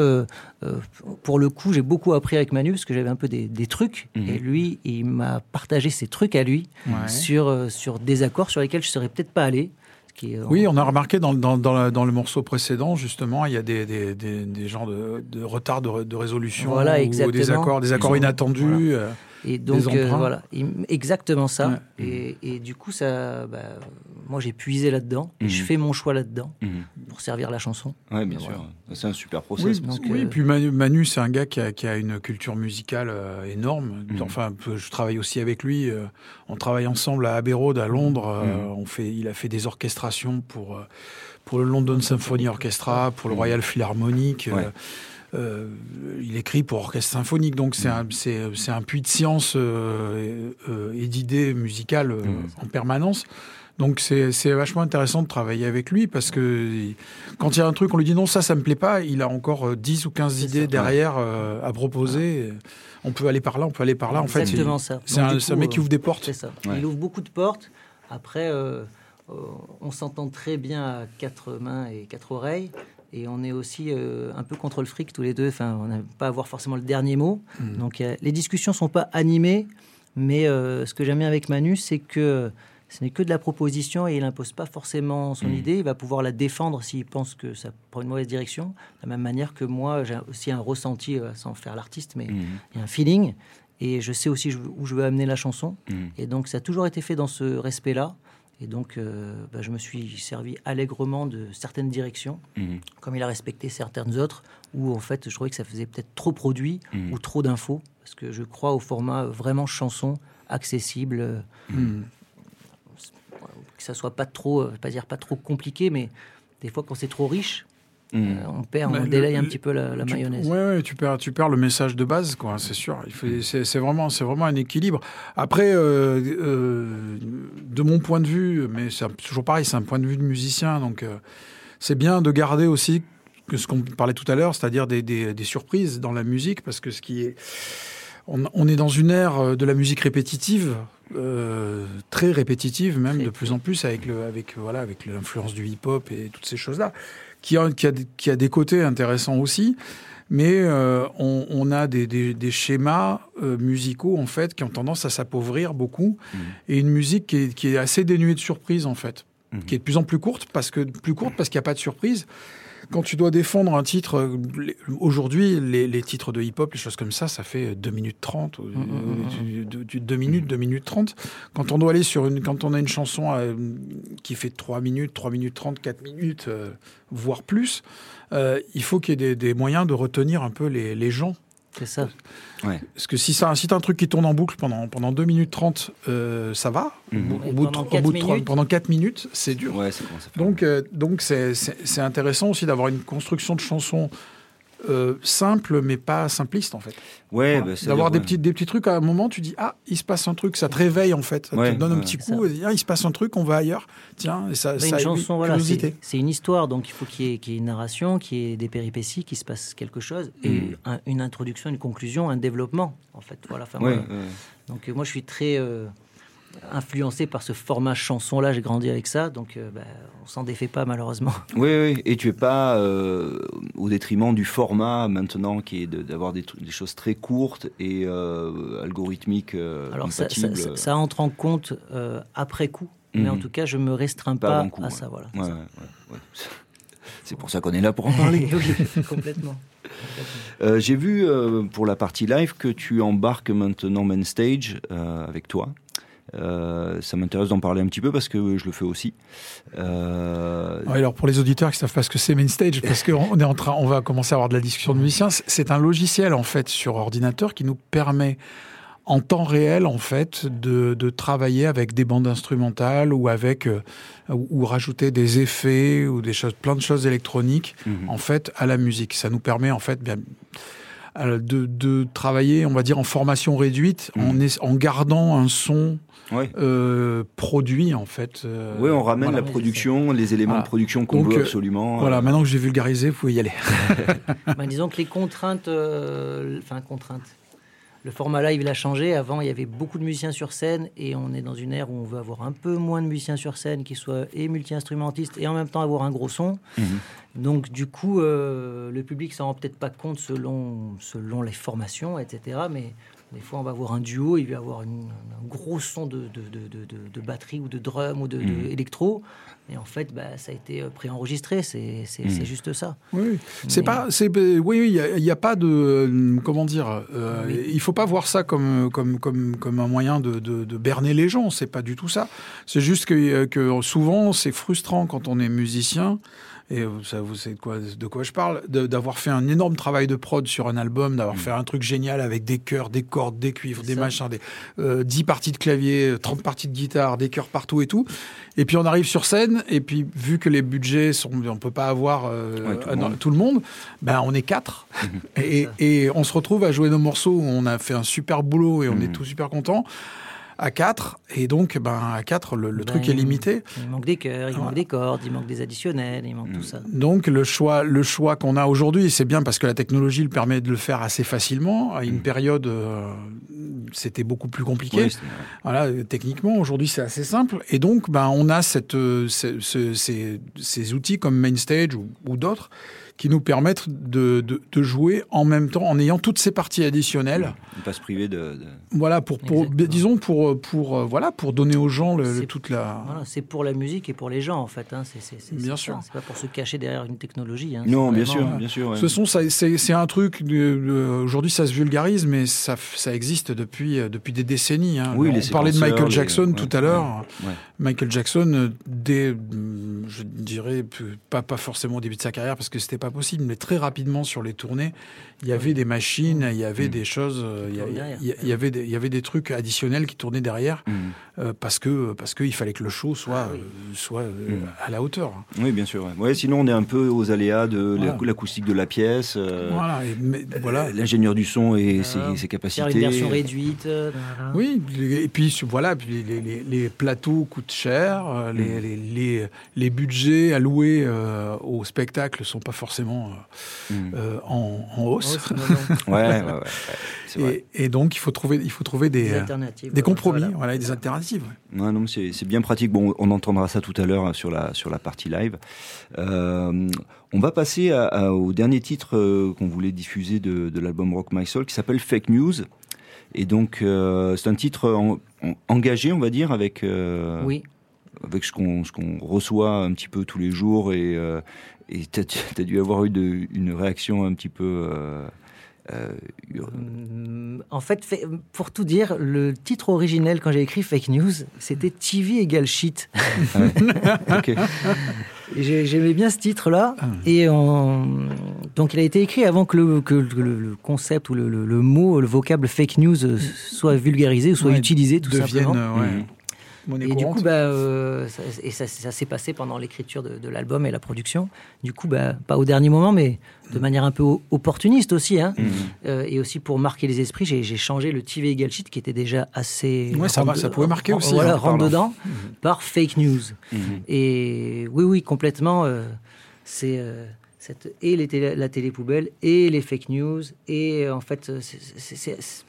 pour le coup, j'ai beaucoup appris avec Manu parce que j'avais un peu des, des trucs. Mhm. Et lui, il m'a partagé ses trucs à lui Ouais. sur, sur des accords sur lesquels je serais peut-être pas allé. Ce qui est- Oui, on a remarqué dans, dans, dans, la- dans le morceau précédent, justement, il y a des, des, des, des genres de, de retard de, de résolution Voilà, ou des accords, des accords ont- inattendus. euh, Et donc, Des euh, voilà, il- exactement ça. Ouais. Et, et du coup, ça, bah, moi, j'ai puisé là-dedans. et Je Mhm. fais mon choix là-dedans Mhm. Pour servir la chanson. Ouais, bien Voilà. sûr. C'est un super Oui, process. oui, euh, puis Manu, Manu, c'est un gars qui a, qui a une culture musicale euh, énorme. Mhm. Enfin, je travaille aussi avec lui. euh, on travaille ensemble à Abbey Road, à Londres. euh, Mhm. on fait, il a fait des orchestrations pour, pour le London Symphony Orchestra, pour le Mhm. Royal Philharmonic. Ouais. euh, il écrit pour orchestre symphonique, donc c'est un, c'est, c'est un puits de science euh, et, euh, et d'idées musicales en permanence. Donc c'est vachement intéressant de travailler avec lui parce que quand il y a un truc, on lui dit non, ça, ça me plaît pas, il a encore euh, 10 ou 15 C'est idées ça. derrière euh, à proposer. On peut aller par là, on peut aller par là. En fait, c'est exactement un, coup, mec qui euh, ouvre des portes. C'est ça. Ouais. Il ouvre beaucoup de portes. Après, euh, euh, on s'entend très bien à quatre mains et quatre oreilles. Et on est aussi euh, un peu contre le fric tous les deux. Enfin, on n'aime pas avoir forcément le dernier mot. Mm. Donc, euh, les discussions sont pas animées. Mais euh, ce que j'aime bien avec Manu, c'est que ce n'est que de la proposition et il n'impose pas forcément son Mm. idée. Il va pouvoir la défendre s'il pense que ça prend une mauvaise direction. De la même manière que moi, j'ai aussi un ressenti, euh, sans faire l'artiste, mais il y a un feeling. Et je sais aussi où je veux amener la chanson. Mhm. Et donc, ça a toujours été fait dans ce respect-là. Et donc, euh, bah, je me suis servi allègrement de certaines directions, comme il a respecté certaines autres, où en fait, je trouvais que ça faisait peut-être trop produit ou trop d'infos, parce que je crois au format vraiment chanson, accessible, euh. Que ça soit pas trop, euh, je vais pas dire pas trop compliqué, mais des fois, quand c'est trop riche, Mhm. euh, on perd, Bah, on le- délaye un petit peu la, la Tu- mayonnaise. Ouais, ouais, tu perds, tu perds le message de base, quoi. C'est sûr. Il faut, c'est, vraiment, c'est vraiment un équilibre. Après, euh, euh, de mon point de vue, mais c'est toujours pareil, c'est un point de vue de musicien, donc euh, c'est bien de garder aussi que ce qu'on parlait tout à l'heure, c'est-à-dire des, des- des surprises dans la musique, parce que ce qui est, on, on est dans une ère de la musique répétitive. Euh, très répétitive même Très, de plus en plus avec le avec voilà avec l'influence du hip-hop et toutes ces choses là qui a, qui a, des- qui a des côtés intéressants aussi, mais euh, on, on a des, des, des schémas euh, musicaux en fait qui ont tendance à s'appauvrir beaucoup, Mhm. et une musique qui est, qui est assez dénuée de surprises en fait, Mhm. qui est de plus en plus courte parce que plus courte parce qu'il n'y a pas de surprise. Quand tu dois défendre un titre, euh, aujourd'hui, les, les titres de hip-hop, les choses comme ça, ça fait 2 minutes 30, euh, mm, du- 2 minutes, 2 minutes 30. Quand on doit aller sur une, quand on a une chanson euh, qui fait 3 minutes, 3 minutes 30, 4 minutes, euh, voire plus, euh, il faut qu'il y ait des, des moyens de retenir un peu les, les gens. C'est ça. Parce que si, ça, si t'as un truc qui tourne en boucle pendant, pendant 2 minutes 30, euh, ça va. Mhm. Au bout de, pendant au quatre bout de trois- minutes? pendant 4 minutes, c'est dur. Ouais. Donc, euh, donc c'est, c'est, c'est intéressant aussi d'avoir une construction de chansons euh, simple, mais pas simpliste en fait. ouais, Voilà. bah, d'avoir des ouais. petits, des petits trucs à un moment, tu dis ah il se passe un truc, ça te réveille en fait, ça Ouais, te donne un petit coup, et dis, ah, il se passe un truc, on va ailleurs, tiens, et ça, Mais ça une chanson, voilà, c'est une histoire, donc il faut qu'il y, ait- qu'il y ait une narration, qu'il y ait des péripéties, qu'il se passe quelque chose, et Mm. un- une introduction, une conclusion, un développement, en fait. Voilà, enfin, Ouais, voilà. ouais. Donc euh, moi, je suis très euh, influencé par ce format chanson-là, j'ai grandi avec ça, donc euh, bah, on s'en défait pas, malheureusement. <laughs> Oui, oui, et tu es pas euh, au détriment du format maintenant qui est de- d'avoir des, choses très courtes et euh, algorithmiques euh, Alors ça, ça- compatibles. ça- ça entre en compte après coup, mais en Mhm. tout cas, je me restreins Pas pas, coup, à ouais. ça. Voilà. Ouais, ouais. <laughs> C'est pour ça qu'on est là pour en parler. <laughs> oui, complètement. J'ai vu pour la partie live que tu embarques maintenant main stage avec toi. Euh, ça m'intéresse d'en parler un petit peu parce que je le fais aussi. Euh, Ouais, alors pour les auditeurs qui savent pas ce que c'est main stage, parce qu'on est en train, on va commencer à avoir de la discussion de musiciens. c'est- un logiciel en fait sur ordinateur qui nous permet en temps réel en fait de, de travailler avec des bandes instrumentales ou avec euh, ou, ou rajouter des effets ou des choses, plein de choses électroniques mhm. en fait à la musique. Ça nous permet en fait bien de, de travailler, on va dire en formation réduite, Mhm. en, es- en gardant un son euh, produit en fait. euh, Oui, on ramène voilà. la production, les éléments Voilà. de production qu'on veut euh, absolument. Voilà, euh, maintenant que j'ai vulgarisé, vous pouvez y aller. <laughs> Ben, disons que les contraintes, euh, enfin contraintes, le format live il a changé. Avant, il y avait beaucoup de musiciens sur scène et on est dans une ère où on veut avoir un peu moins de musiciens sur scène qui soient et multi-instrumentistes et en même temps avoir un gros son. mhm. Donc du coup, euh, le public s'en rend peut-être pas compte selon, selon les formations, etc. Mais Des fois, on va voir un duo, il va y avoir une- un gros son de, de, de, de- de- de batterie ou de drum ou de, de Mhm. électro. Et en fait, bah, ça a été euh, préenregistré. C'est c'est- juste ça. Oui, c'est pas, c'est, oui, oui, il y a- il n'y a, pas de, euh, comment dire, euh, Oui. il faut pas voir ça comme, comme, comme, comme un moyen de, de, de berner les gens. C'est pas du tout ça. C'est juste que, euh, que souvent, c'est frustrant quand on est musicien. Et vous savez, vous savez de quoi, de quoi je parle, d'avoir fait un énorme travail de prod sur un album, d'avoir fait un truc génial avec des chœurs, des cordes, des cuivres, des ça. machins, des euh, 10 parties de clavier, 30 parties de guitare, des chœurs partout et tout. Et puis on arrive sur scène, et puis vu que les budgets sont, on peut pas avoir euh, Ouais, tout le monde. tout le monde, ben on est quatre, et, et on se retrouve à jouer nos morceaux où on a fait un super boulot et on Mhm. est tous super contents à quatre, et donc ben à quatre le, le Ben, truc est limité. Il manque des chœurs, il Voilà. manque des cordes, il manque des additionnels, il manque tout ça. Donc le choix, le choix qu'on a aujourd'hui, c'est bien parce que la technologie le permet de le faire assez facilement. À une Mhm. période, euh, c'était beaucoup plus compliqué. Voilà, euh, techniquement, aujourd'hui, c'est assez simple. Et donc, ben, on a cette, euh, ce- ce- ces, ces outils comme Mainstage ou, ou d'autres qui nous permettent de, de, de jouer en même temps, en ayant toutes ces parties additionnelles. ne pas se priver de. de- Voilà, pour, pour Exactement. disons, pour, pour, euh, voilà, pour donner aux gens le- toute la. Voilà, c'est pour la musique et pour les gens en fait. Hein. C'est, c'est- c'est- Bien sûr. C'est pas pour se cacher derrière une technologie. hein. Non, bien vraiment, sûr, bien sûr. ouais. Ce sont, ça- c'est c'est un truc. Aujourd'hui, ça se vulgarise, mais ça, ça existe depuis, euh, depuis des décennies. hein. Oui, On les parlait de Michael les- Jackson ouais, tout à l'heure. ouais. Michael Jackson, euh, dès, hum, je dirais, pas, pas forcément au début de sa carrière, parce que c'était pas possible, mais très rapidement sur les tournées, il y avait des machines, il y avait Mm. des choses, il y, a- il avait des, il y avait des trucs additionnels qui tournaient derrière, Mhm. euh, parce que parce qu'il fallait que le show soit, Ah oui. euh, soit euh, Mm. à la hauteur. Oui, bien sûr. Ouais. Sinon, on est un peu aux aléas de Voilà. l'acoustique de la pièce. euh, voilà, et, mais- voilà. L'ingénieur du son et ses, ses capacités. Une version réduite. Oui, et puis voilà, puis les, les- les plateaux coûtent cher, les, Mm. les, les, budgets alloués au spectacle sont pas forcément en, en hausse. Non, non. <laughs> Ouais, ouais, ouais, ouais. C'est vrai. Et, et donc il faut trouver, il faut trouver des, Des alternatives. des voilà. compromis, Voilà. voilà, et des alternatives. ouais. Ouais, non, mais c'est c'est bien pratique. Bon, on entendra ça tout à l'heure hein, sur la sur la partie live. Euh, on va passer à- à- au dernier titre euh, qu'on voulait diffuser de, de l'album Rock My Soul, qui s'appelle Fake News. Et donc, euh, c'est un titre en- en- engagé, on va dire, avec euh, Oui. avec ce qu'on ce qu'on reçoit un petit peu tous les jours. Et euh, et t'as as dû avoir eu de, une réaction un petit peu. euh, euh, Hum, En fait, fait- pour tout dire, le titre originel quand j'ai écrit Fake News, c'était TV égale shit. <laughs> j'ai- J'aimais bien ce titre-là. Ah. Et on- donc, il a été écrit avant que le, que le- le- le concept ou le, le- le mot, le vocable fake news euh, soit vulgarisé ou soit Ouais, utilisé, tout simplement. ouais. Monnaie Et du coup, bah, euh, ça, et ça, ça s'est passé pendant l'écriture de, de l'album et la production. Du coup, bah, pas au dernier moment, mais de manière un peu opportuniste aussi. Hein. Mhm. Euh, et aussi pour marquer les esprits, j'ai changé le TV égal shit qui était déjà assez. Ouais, ça pouvait marquer aussi, Voilà, hein, rentre parlant. dedans par fake news. Et oui, oui, complètement. euh, c'est euh, cette, et les télé- la télé poubelle et les fake news. Et en fait, c'est-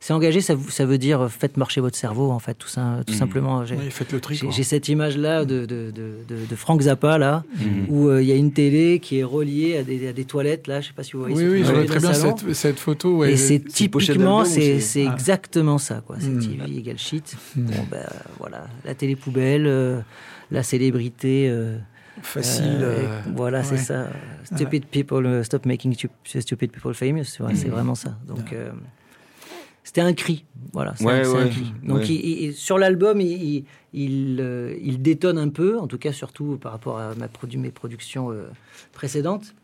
c'est- engagé, ça, veut dire euh, faites marcher votre cerveau, en fait, tout, ça, tout Mhm. simplement. J'ai Oui, faites le tri. j'ai- cette image-là de, de, de, de- de Frank Zappa, là, Mhm. où euh, il y a une télé qui est reliée à des, à des toilettes, là, je sais pas si vous voyez. Oui, oui, je vois très bien cette, cette photo. ouais. Et c'est typiquement, c'est c'est- c'est Ah. exactement ça, quoi. C'est Mm. TV égale shit. Mm. Bon, ben voilà, la télé poubelle, euh, la célébrité. euh, facile. euh, euh, voilà, c'est ça. Stupid people, stop making stu- stupid people famous. C'est Mm. vraiment ça. Donc, euh, c'était un cri. Voilà, c'est Ouais, un, cri. Donc, ouais. il- il- sur l'album, il, il, il, euh, il détonne un peu, en tout cas, surtout par rapport à ma produ mes productions euh, précédentes.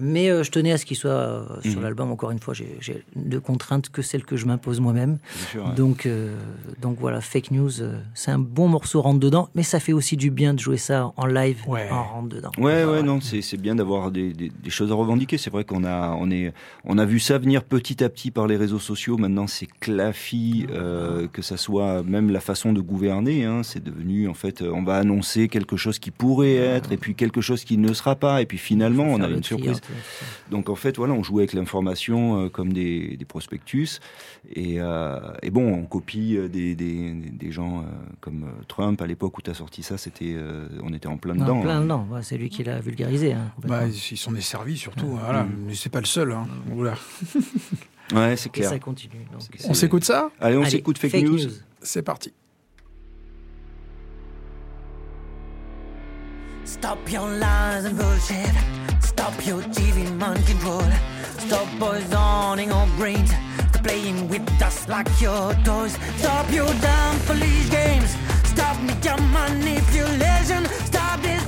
Mais euh, je tenais à ce qu'il soit euh, sur Mhm. l'album. Encore une fois, j'ai de contraintes que celles que je m'impose moi-même. Ouais. Donc, euh, donc voilà, fake news, c'est un bon morceau rentre dedans, mais ça fait aussi du bien de jouer ça en live, Ouais. en rentre dedans. Ouais, Voilà. ouais, non, c'est bien d'avoir des, des, des choses à revendiquer. C'est vrai qu'on a, on est, on a vu ça venir petit à petit par les réseaux sociaux. Maintenant, c'est clafi, euh, que ça soit même la façon de gouverner. Hein, c'est devenu, en fait, on va annoncer quelque chose qui pourrait être, et puis quelque chose qui ne sera pas, et puis finalement, on a une surprise. Donc en fait, voilà, on joue avec l'information euh, comme des, des prospectus, et, euh, et bon, on copie euh, des, des, des gens euh, comme Trump à l'époque où tu as sorti ça, c'était, euh, on était en plein Non, dedans. plein hein. dedans, ouais, c'est lui qui l'a vulgarisé. hein. Bah, ils sont desservis surtout. Voilà. Mais c'est pas le seul. Hein. <laughs> Ouais, c'est Et clair. ça continue. donc, On s'écoute ça? Allez, on s'écoute fake, news. C'est parti. Stop your lies and bullshit. Stop your TV mind control. Stop poisoning our brains. Stop playing with us like your toys. Stop your damn police games. Stop media manipulation. Stop destroying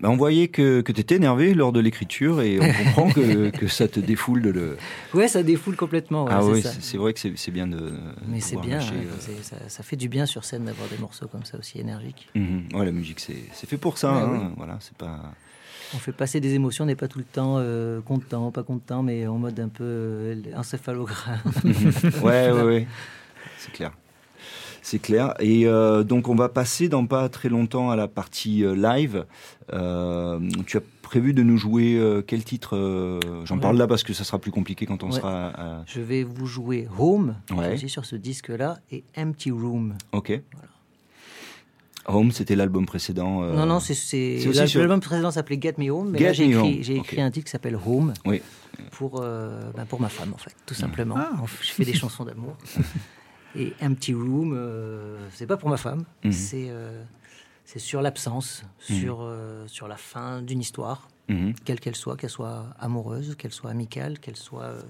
Bah, on voyait que, que tu étais énervé lors de l'écriture et on comprend que, <laughs> que ça te défoule de le. Ouais, ça défoule complètement. ouais, ah oui, c'est vrai que c'est bien de. Mais c'est bien, lâcher, ouais, euh, ça, ça fait du bien sur scène d'avoir des morceaux comme ça aussi énergiques. mhm. Ouais, la musique, c'est fait pour ça. Hein. oui. Voilà, c'est pas. On fait passer des émotions, on n'est pas tout le temps euh, content, pas content, mais en mode un peu euh, encéphalogramme. <laughs> ouais, ouais, ouais. C'est clair. C'est clair. Et euh, donc, on va passer dans pas très longtemps à la partie euh, live. Euh, tu as prévu de nous jouer euh, quel titre euh, J'en Ouais. parle là parce que ça sera plus compliqué quand on Ouais. sera. à- Je vais vous jouer Home, Ouais. aussi sur ce disque-là, et Empty Room. Ok. Home, c'était l'album précédent. euh, Non, non, c'est sur- l'album précédent s'appelait Get Me Home, mais Get là j'ai écrit, un titre qui s'appelle Home Oui. pour, euh, bah, pour ma femme en fait, tout simplement. Ah. Je fais des chansons d'amour. <laughs> Et Empty Room, euh, c'est pas pour ma femme, Mhm. c'est euh, sur l'absence, Mhm. sur, euh, sur la fin d'une histoire, Mhm. quelle qu'elle soit, qu'elle soit amoureuse, qu'elle soit amicale, qu'elle soit euh,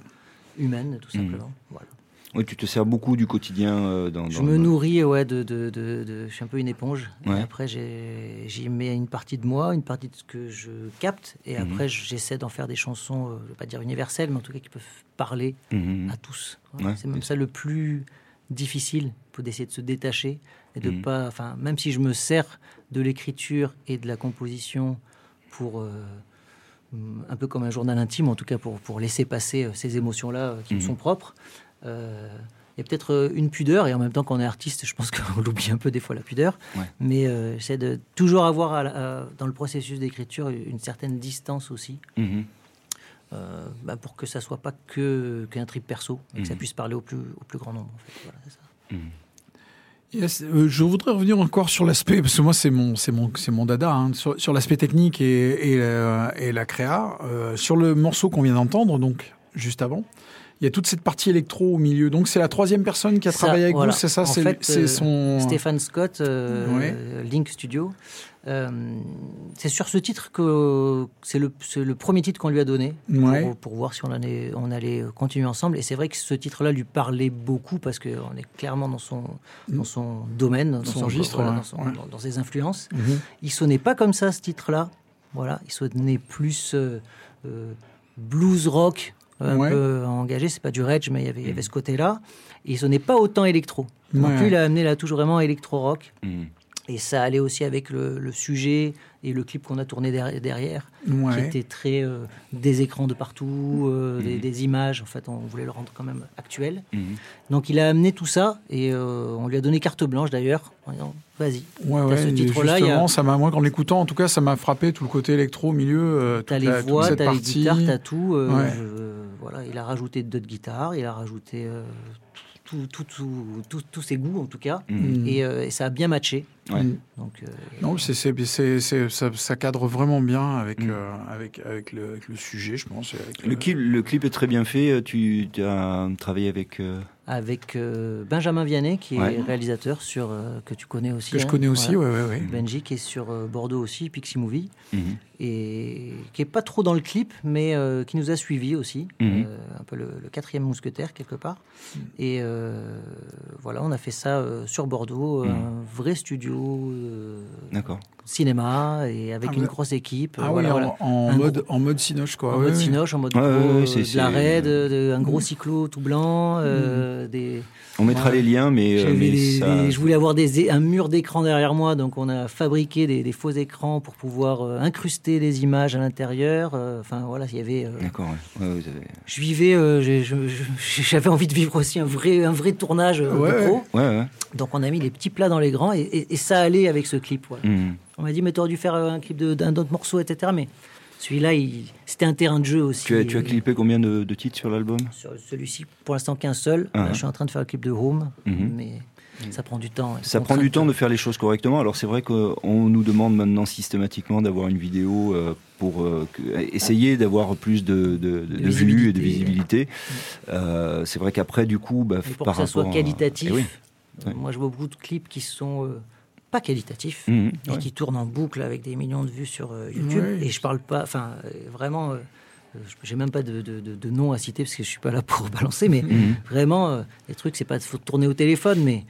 humaine, tout Mhm. simplement. Voilà. Oui, tu te sers beaucoup du quotidien euh, dans. Je dans- me dans- nourris, ouais, de, de, de, de- Je suis un peu une éponge. Et après, j'y mets une partie de moi, une partie de ce que je capte. Et après, j'essaie d'en faire des chansons, je ne vais pas dire universelles, mais en tout cas qui peuvent parler à tous. Ouais, C'est même ça le plus difficile, pour d'essayer de se détacher et de Mhm. pas. Enfin, même si je me sers de l'écriture et de la composition pour. euh, un peu comme un journal intime, en tout cas pour, pour laisser passer euh, ces émotions-là euh, qui me Mhm. sont propres. Euh, il y a peut-être une pudeur, et en même temps qu'on est artiste, je pense <laughs> qu'on l'oublie un peu des fois la pudeur. Ouais. Mais euh, j'essaie de toujours avoir à la- à- dans le processus d'écriture une certaine distance aussi. Mhm. Euh, bah, pour que ça soit pas que qu'un trip perso et que ça Mhm. puisse parler au plus au plus grand nombre. En fait. Voilà, c'est ça. Yes, euh, je voudrais revenir encore sur l'aspect, parce que moi c'est mon, c'est mon, c'est mon dada, hein, sur, sur l'aspect technique et, et, euh, et la créa. Euh, sur le morceau qu'on vient d'entendre, donc juste avant, il y a toute cette partie électro au milieu. Donc c'est la troisième personne qui a Ça, travaillé avec voilà. vous, c'est ça C'est euh, son. Stéphane Scott, euh, Ouais. Link Studio. Euh, c'est sur ce titre que c'est le, premier titre qu'on lui a donné Ouais. pour, pour voir si on allait, on allait continuer ensemble. Et c'est vrai que ce titre-là lui parlait beaucoup parce qu'on est clairement dans son, dans son domaine, dans Son registre, voilà, ouais. dans, son- Ouais. dans- dans ses influences. Mhm. Il sonnait pas comme ça ce titre-là. Voilà, il sonnait plus euh, euh, blues rock, un Ouais. peu engagé. C'est pas du rage, mais il y avait, il y avait ce côté-là. Et il sonnait pas autant électro. Donc Ouais. lui, il a amené là toujours vraiment électro rock. Mhm. Et ça allait aussi avec le, le sujet et le clip qu'on a tourné der- derrière, qui était très euh, des écrans de partout, euh, des, Mhm. des images. En fait, on voulait le rendre quand même actuel. Mhm. Donc il a amené tout ça et euh, on lui a donné carte blanche d'ailleurs. en disant, Vas-y, Ouais, ouais, ce titre-là, a- justement, ça m'a, moi, en l'écoutant, en tout cas, ça m'a frappé tout le côté électro au milieu. euh, t'as les voix, t'as les guitares, t'as tout. euh, Ouais. je- voilà, il a rajouté d'autres guitares, il a rajouté euh, tous ses goûts en tout cas. Mm. Et, euh, et ça a bien matché. Ouais. Mm. Donc, euh, Non, c'est, ça, ça cadre vraiment bien avec, Mm. euh, avec, avec, le, avec le sujet, je pense. avec Le clip, le clip est très bien fait. Tu as travaillé avec. euh, avec euh, Benjamin Vianney, qui est réalisateur sur euh, que tu connais aussi. que je hein, connais aussi, voilà. ouais, ouais, ouais. Benji qui est sur euh, Bordeaux aussi, Pixie Movie, mhm. et qui est pas trop dans le clip, mais euh, qui nous a suivis aussi, Mhm. euh, un peu le, le quatrième mousquetaire quelque part. Mhm. Et euh, voilà, on a fait ça euh, sur Bordeaux, Mhm. un vrai studio euh, D'accord. Cinéma et avec Ah, une grosse équipe. Ah voilà, oui, voilà. en, mode, en mode Cinoche, quoi. En mode ouais. cinoche, en mode Ouais, gros, euh, de la c'est- raid, de- un gros cyclo tout blanc, euh, des, On mettra les liens, mais, euh, J'avais mais des- ça- des- je voulais avoir des, un mur d'écran derrière moi, donc on a fabriqué des, des faux écrans pour pouvoir euh, incruster des images à l'intérieur. euh, Enfin voilà, il y avait. euh, D'accord. Ouais. Ouais, vous avez- je vivais, euh, j'avais envie de vivre aussi un vrai, un vrai tournage euh, Ouais, de pro. Ouais, ouais. Donc on a mis les petits plats dans les grands et, et- et ça allait avec ce clip. voilà. Mhm. On m'a dit mais t'aurais dû faire euh, un clip d'un autre morceau, etc. Mais celui-là, il- c'était un terrain de jeu aussi. Tu as, tu as clippé combien de, de titres sur l'album? Sur celui-ci, pour l'instant qu'un seul. Ah. Là, je suis en train de faire le clip de Home, Mhm. mais ça prend du temps. Ça prend du temps de faire les choses correctement. Alors c'est vrai qu'on nous demande maintenant systématiquement d'avoir une vidéo euh, pour euh, essayer d'avoir plus de, de, de- de vues et de visibilité. Euh, c'est vrai qu'après du coup, bah, pour par que ça soit à- qualitatif, Eh oui. Ouais. moi je vois beaucoup de clips qui sont euh, pas qualitatifs Mhm. et Ouais. qui tournent en boucle avec des millions de vues sur euh, YouTube. Et je parle pas, enfin euh, vraiment, euh, j'ai même pas de, de, de- de nom à citer parce que je suis pas là pour <laughs> balancer, mais Mhm. vraiment, euh, les trucs, c'est pas faut tourner au téléphone, mais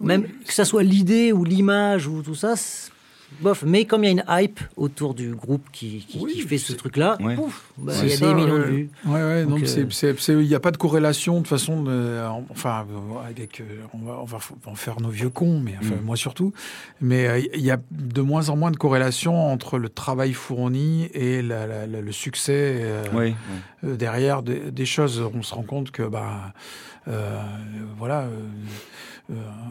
même que ça soit l'idée ou l'image ou tout ça. Bof, mais comme il y a une hype autour du groupe qui, qui, Oui, qui fait ce truc-là, Ouais. bah, C'est il y a ça, des millions de ouais. vues. Ouais, ouais, Donc, euh, il n'y a pas de corrélation de toute façon. de- enfin, avec, on, va, on va f- en faire nos vieux cons, mais enfin, Mm. moi surtout. Mais euh, il y a de moins en moins de corrélation entre le travail fourni et la- la- la- le succès euh, Ouais, ouais. euh, derrière des, des choses. On se rend compte que, bah, euh, voilà. euh,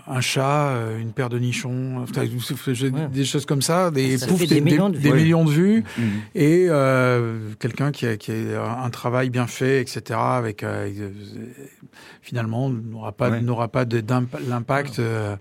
un chat, euh, une paire de nichons, Ouais. des choses comme ça, des, Ça pouf, fait des millions de vues. des Ouais. millions de vues Mhm. et euh, quelqu'un qui a, qui a un travail bien fait, etc. Avec, euh, euh, finalement n'aura pas Ouais. n'aura pas de- l'impact. euh,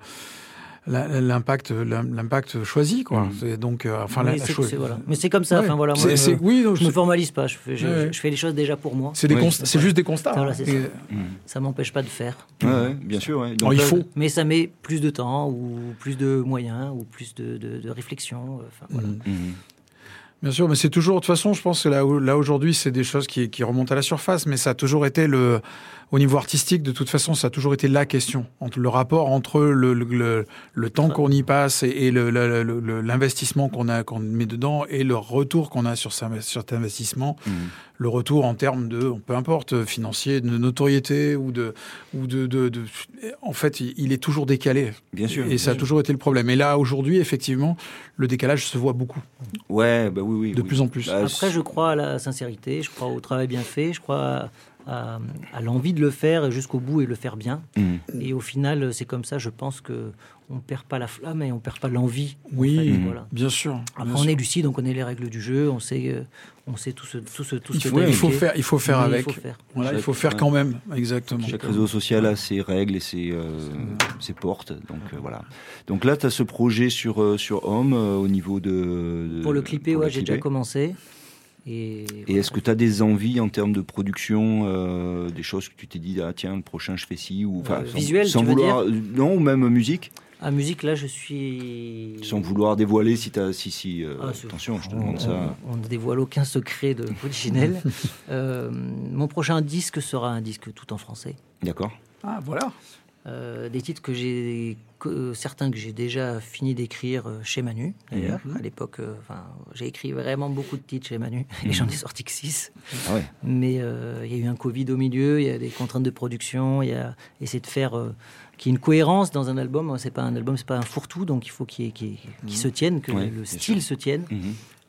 l'impact l'im- l'impact choisi quoi Mhm. C'est donc euh, enfin Oui, la- la c'est- voilà. Mais c'est comme ça. Ouais. Enfin voilà, moi, je- oui non, Je me c'est- formalise pas, je fais, je, Ouais. je fais les choses déjà pour moi. c'est des Ouais. constats- c'est juste des constats Voilà, c'est Et- ça. Mhm. Ça m'empêche pas de faire. Ouais, ouais, bien sûr. ouais. Bon, il faut Mais ça met plus de temps, ou plus de moyens, ou plus de, de- de réflexion. euh, Enfin, voilà. Mhm. Mhm. Bien sûr, mais c'est toujours, de toute façon, je pense que là, aujourd'hui, c'est des choses qui, remontent à la surface, mais ça a toujours été le, au niveau artistique, de toute façon, ça a toujours été la question, entre le rapport entre le, le, temps qu'on y passe et, l'investissement qu'on a, qu'on met dedans et le retour qu'on a sur, sur cet investissement, Mhm. Le retour en termes de, peu importe, financier, de notoriété ou de, ou de, de, de- en fait, il, est toujours décalé. Bien sûr. Et ça a toujours été le problème. Et là, aujourd'hui, effectivement, le décalage se voit beaucoup, Ouais, bah oui, oui. de oui. plus en plus. Bah, Après, je crois à la sincérité, je crois au travail bien fait, je crois à, l'envie de le faire jusqu'au bout et le faire bien. Mhm. Et au final, c'est comme ça, je pense que on perd pas la flamme et on perd pas l'envie. en Oui, fait, voilà. bien sûr. Après, bien on sûr. est lucide, on connaît les règles du jeu, on sait, euh, on sait tout ce, tout ce, tout ce Il faut, il faut faire, il faut faire avec. Il faut faire. Voilà, il faut faire quand même, exactement. Chaque réseau social a ses règles et ses, euh, ses portes. Donc euh, voilà. Donc là, tu as ce projet sur, euh, sur Home euh, au niveau de, de- Pour le clipper, ouais, j'ai déjà commencé. Et, Et est-ce que tu as des envies en termes de production, euh, des choses que tu t'es dit, ah tiens, le prochain je fais ci ou enfin, Euh, sans, visuel, sans tu veux vouloir, non, ou même musique, À musique, là, je suis. sans vouloir dévoiler si tu as, si, si, euh, Ah, attention, je te on, demande ça. on- on ne dévoile aucun secret de <laughs> Polichinelle. Euh, mon prochain disque sera un disque tout en français. D'accord. Ah, voilà. Euh, des titres que j'ai, que- certains que j'ai déjà fini d'écrire euh, chez Manu, d'ailleurs. Mhm. À l'époque, euh, enfin, j'ai écrit vraiment beaucoup de titres chez Manu <laughs> et j'en ai sorti que 6. Ah ouais. Mais euh, il y a eu un Covid au milieu, il y a des contraintes de production, il y a essayer de faire euh, qu'il y ait une cohérence dans un album. C'est pas un album, c'est pas un fourre-tout, donc il faut qu'il qu'il se tienne, que Ouais, le style se tienne.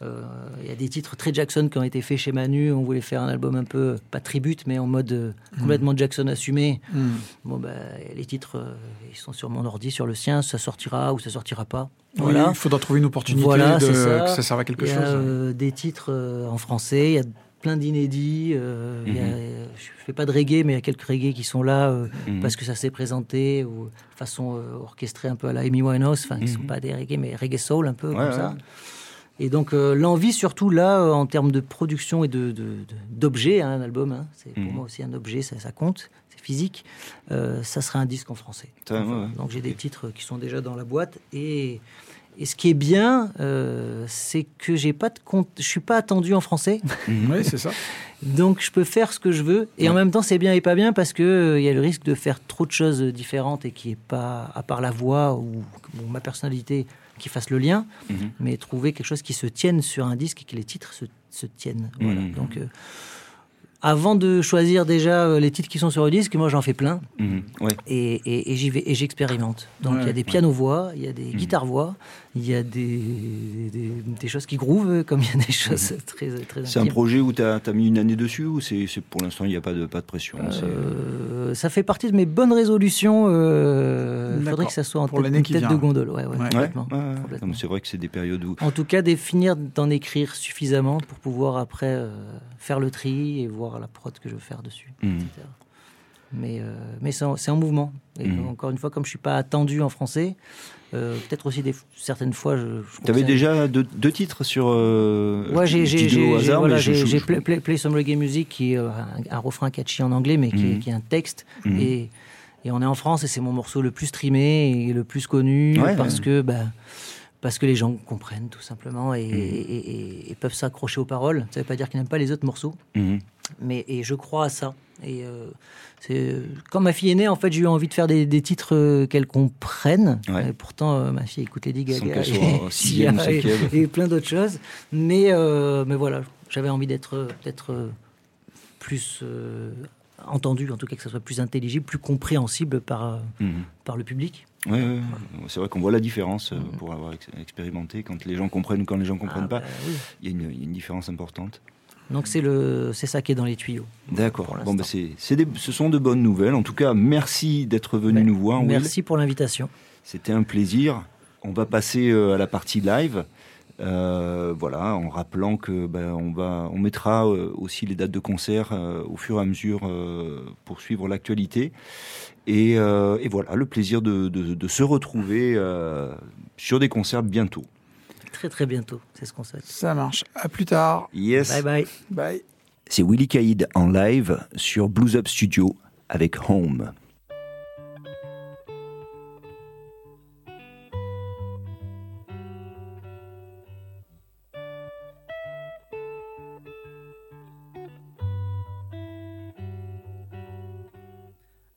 Mhm. Euh, Il y a des titres très Jackson qui ont été faits chez Manu. On voulait faire un album un peu, pas tribute, mais en mode euh, complètement Jackson assumé. Hmm. Bon, ben, les titres, euh, ils sont sur mon ordi, sur le sien. Ça sortira ou ça sortira pas. Oui, Voilà. il faudra trouver une opportunité Voilà, de, ça. que ça serve à quelque Il y a chose. euh, des titres euh, en français. Il y a plein d'inédits. euh, il a- Mhm. je fais pas de reggae, mais il y a quelques reggae qui sont là euh, Mhm. parce que ça s'est présenté ou façon euh, orchestrée un peu à la Amy Winehouse. Enfin, qui sont Mhm. pas des reggae, mais reggae soul un peu Ouais, comme ouais. ça. Et donc euh, l'envie surtout là euh, en termes de production et de d'objets, hein, un album, hein, c'est pour Mhm. moi aussi un objet, ça, ça compte, c'est physique. euh, ça sera un disque en français. Ça, ouais, ouais. Donc j'ai des titres qui sont déjà dans la boîte et et ce qui est bien, euh, c'est que j'ai pas de compte, je suis pas attendu en français, <laughs> Mhm. Oui, c'est ça. donc je peux faire ce que je veux. Et en même temps, c'est bien et pas bien parce que euh, il y a le risque de faire trop de choses différentes et qui est pas, à part la voix ou, ou ma personnalité, qui fasse le lien, Mhm. mais trouver quelque chose qui se tienne sur un disque et que les titres se, se tiennent. Voilà. Mhm. Donc euh, avant de choisir déjà euh, les titres qui sont sur le disque, moi j'en fais plein Mhm. Ouais. et, et- et j'y vais et j'expérimente. Donc il y a des pianos voix, il y a des guitares voix, il y a des, des, des choses qui groovent comme il y a des choses très très C'est un projet où tu as, mis une année dessus ou c'est pour l'instant il n'y a pas de, pas de pression Euh, ça fait partie de mes bonnes résolutions. Euh, Il faudrait que ça soit en Pour tête, l'année une qui tête vient. de gondole. Ouais, C'est vrai que c'est des périodes où. En tout cas, de finir d'en écrire suffisamment pour pouvoir après euh, faire le tri et voir la prod que je veux faire dessus. Mhm. etc. Mais, euh, mais c'est en, mouvement. Et Mhm. encore une fois, comme je suis pas attendu en français, euh, peut-être aussi des, certaines fois, je. je Tu avais déjà deux, deux titres sur. Euh, Ouais, j'ai voilà, play, Play- Play Some Reggae Music qui est euh, un, un refrain catchy en anglais, mais qui, est, qui est un texte. Et, et on est en France et c'est mon morceau le plus streamé et le plus connu Ouais, parce ouais. que bah, parce que les gens comprennent tout simplement et, et- et- et peuvent s'accrocher aux paroles. Ça veut pas dire qu'ils n'aiment pas les autres morceaux. Mais et je crois à ça. Et euh, c'est quand ma fille est née, en fait, j'ai eu envie de faire des, des titres euh, qu'elle comprenne. Ouais. Et pourtant, euh, ma fille écoute Lady Gaga et, <laughs> sixième et- et plein d'autres choses. Mais euh, mais voilà, j'avais envie d'être euh, peut-être euh, plus euh, entendu, en tout cas que ça soit plus intelligible, plus compréhensible par euh, Mhm. par le public. Ouais, ouais, ouais. C'est vrai qu'on voit la différence euh, pour avoir ex- expérimenté. Quand les gens comprennent ou quand les gens comprennent Ah, pas, bah oui. y, il y a une différence importante. Donc c'est le c'est ça qui est dans les tuyaux. D'accord. Bon, l'instant. c'est, c'est des- ce sont de bonnes nouvelles. En tout cas, merci d'être venu Ouais. nous voir. Will. Merci pour l'invitation. C'était un plaisir. On va passer euh, à la partie live. Euh, voilà, en rappelant que ben, on va, on mettra euh, aussi les dates de concert euh, au fur et à mesure pour suivre l'actualité. Et, et voilà, le plaisir de, de- de se retrouver sur des concerts bientôt. Très très bientôt, c'est ce qu'on souhaite. Ça marche. À plus tard. Yes. Bye bye. Bye. C'est Willy Caïd en live sur Blues Up Studio avec Home.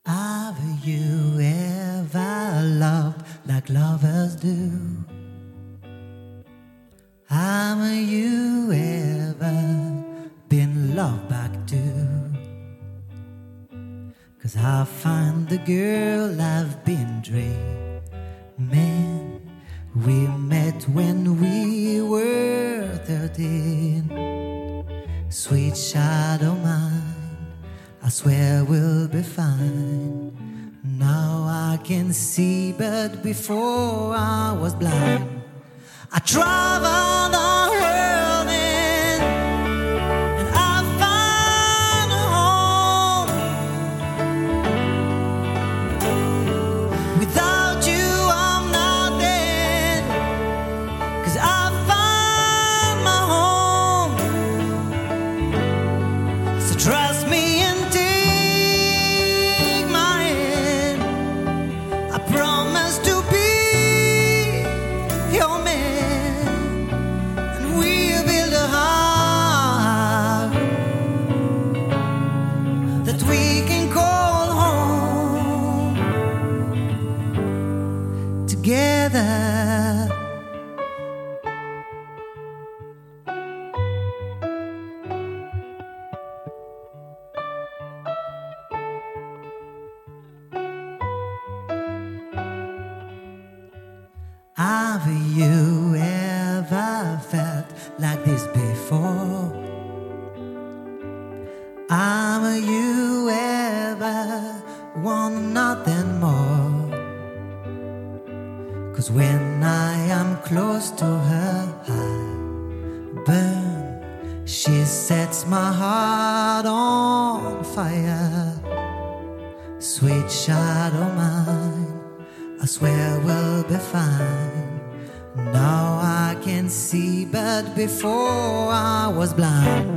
Have you ever loved like lovers do? I find the girl I've been dreaming. We met when we were 13. Sweet shadow mine, I swear we'll be fine. Now I can see, but before I was blind. burn. She sets my heart on fire. Sweet shadow mine, I swear we'll be fine. Now I can see, but before I was blind.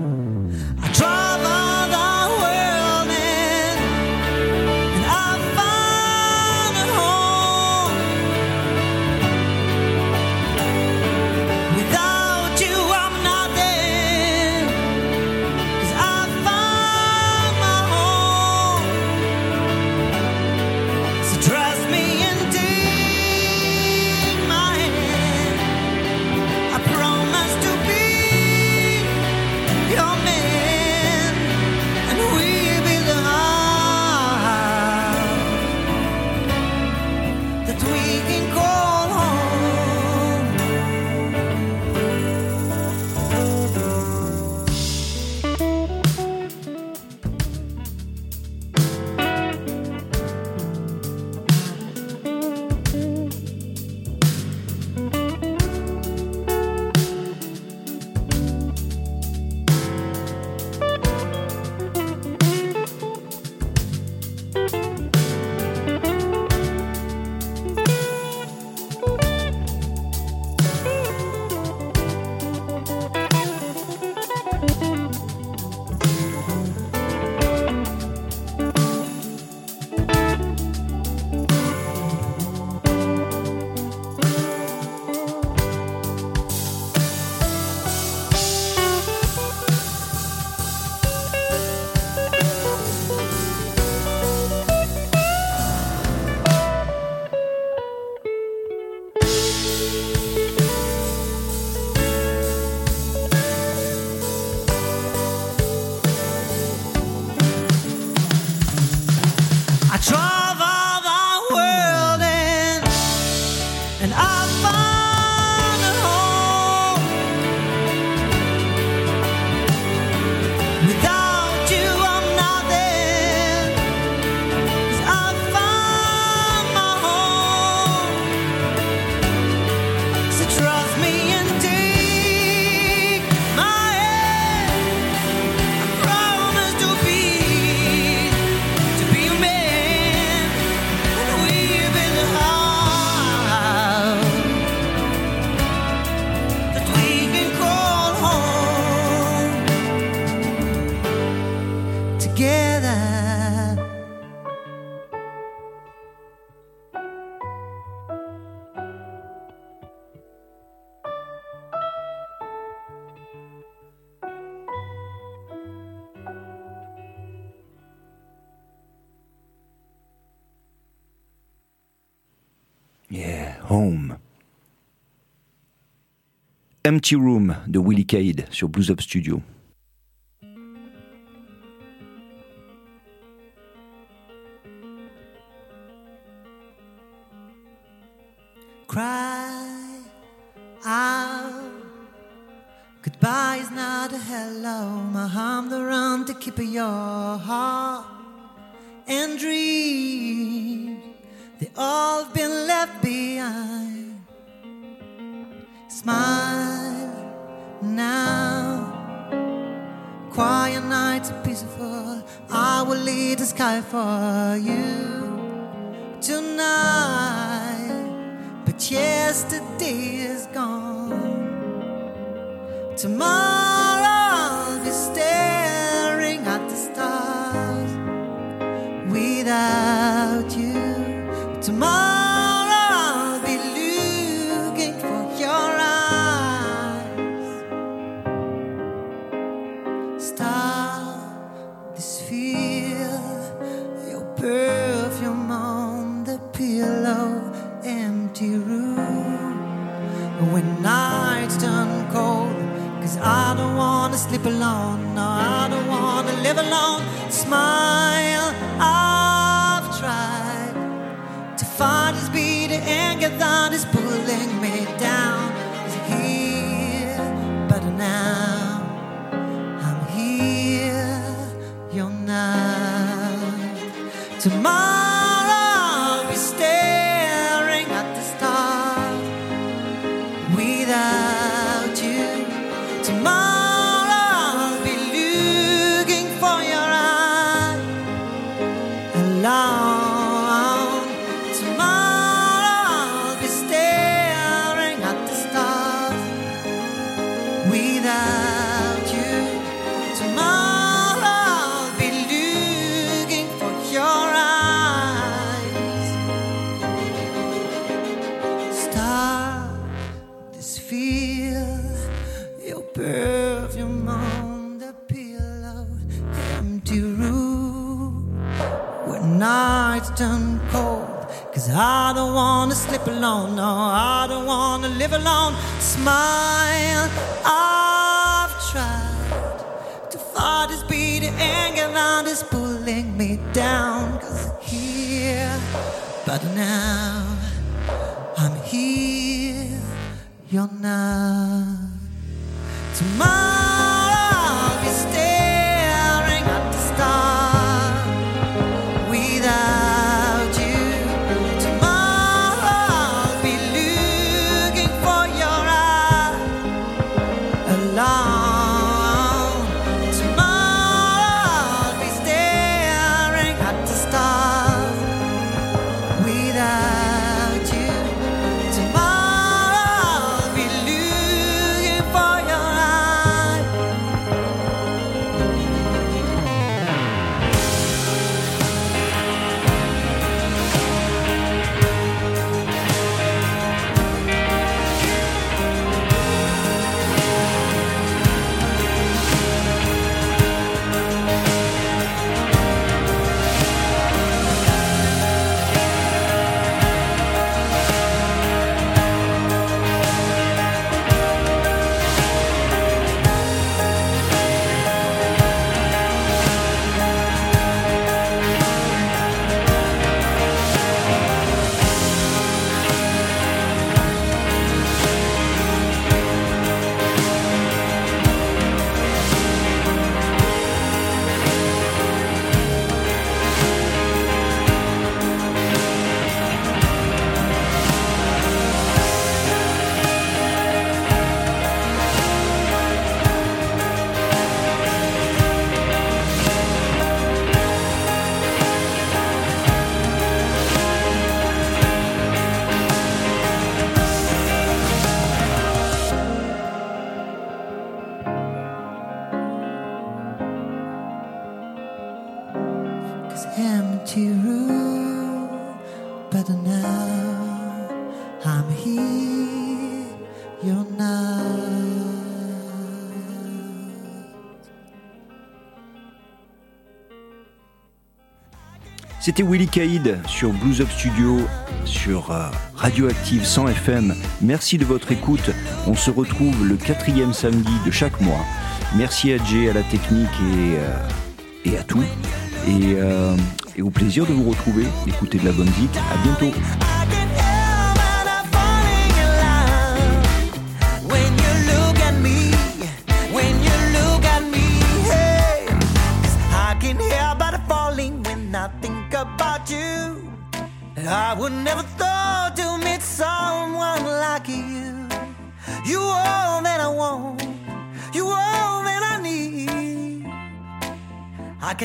Empty Room de Willie Cade sur Blues Up Studio. Cry out. Goodbye is not a hello. My arms around the keep of your heart and dream. They all been left behind. Smile. Will lead the sky for you tonight. But yesterday is gone. Tomorrow sleep alone. No, I don't wanna live alone. Smile, I've tried to find this beat, the anger that is pulling me down. Is here, but now I'm here, you're not. Tomorrow perfume on the pillow, empty room when nights turn cold. Cause I don't wanna sleep alone, no, I don't wanna live alone. Smile, I've tried to fight this beat, the anger that is pulling me down. Cause here, but now I'm here, you're not. Tomorrow C'était Willy Caïd sur Blues Up Studio, sur euh, Radioactive 100 FM. Merci de votre écoute. On se retrouve le quatrième samedi de chaque mois. Merci à Jay, à la technique et, euh, à tout. Et, euh, et au plaisir de vous retrouver. Écoutez de la bonne musique. À bientôt.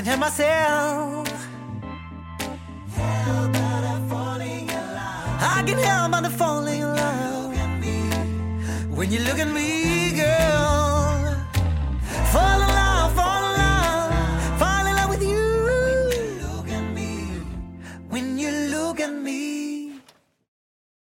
I can help myself.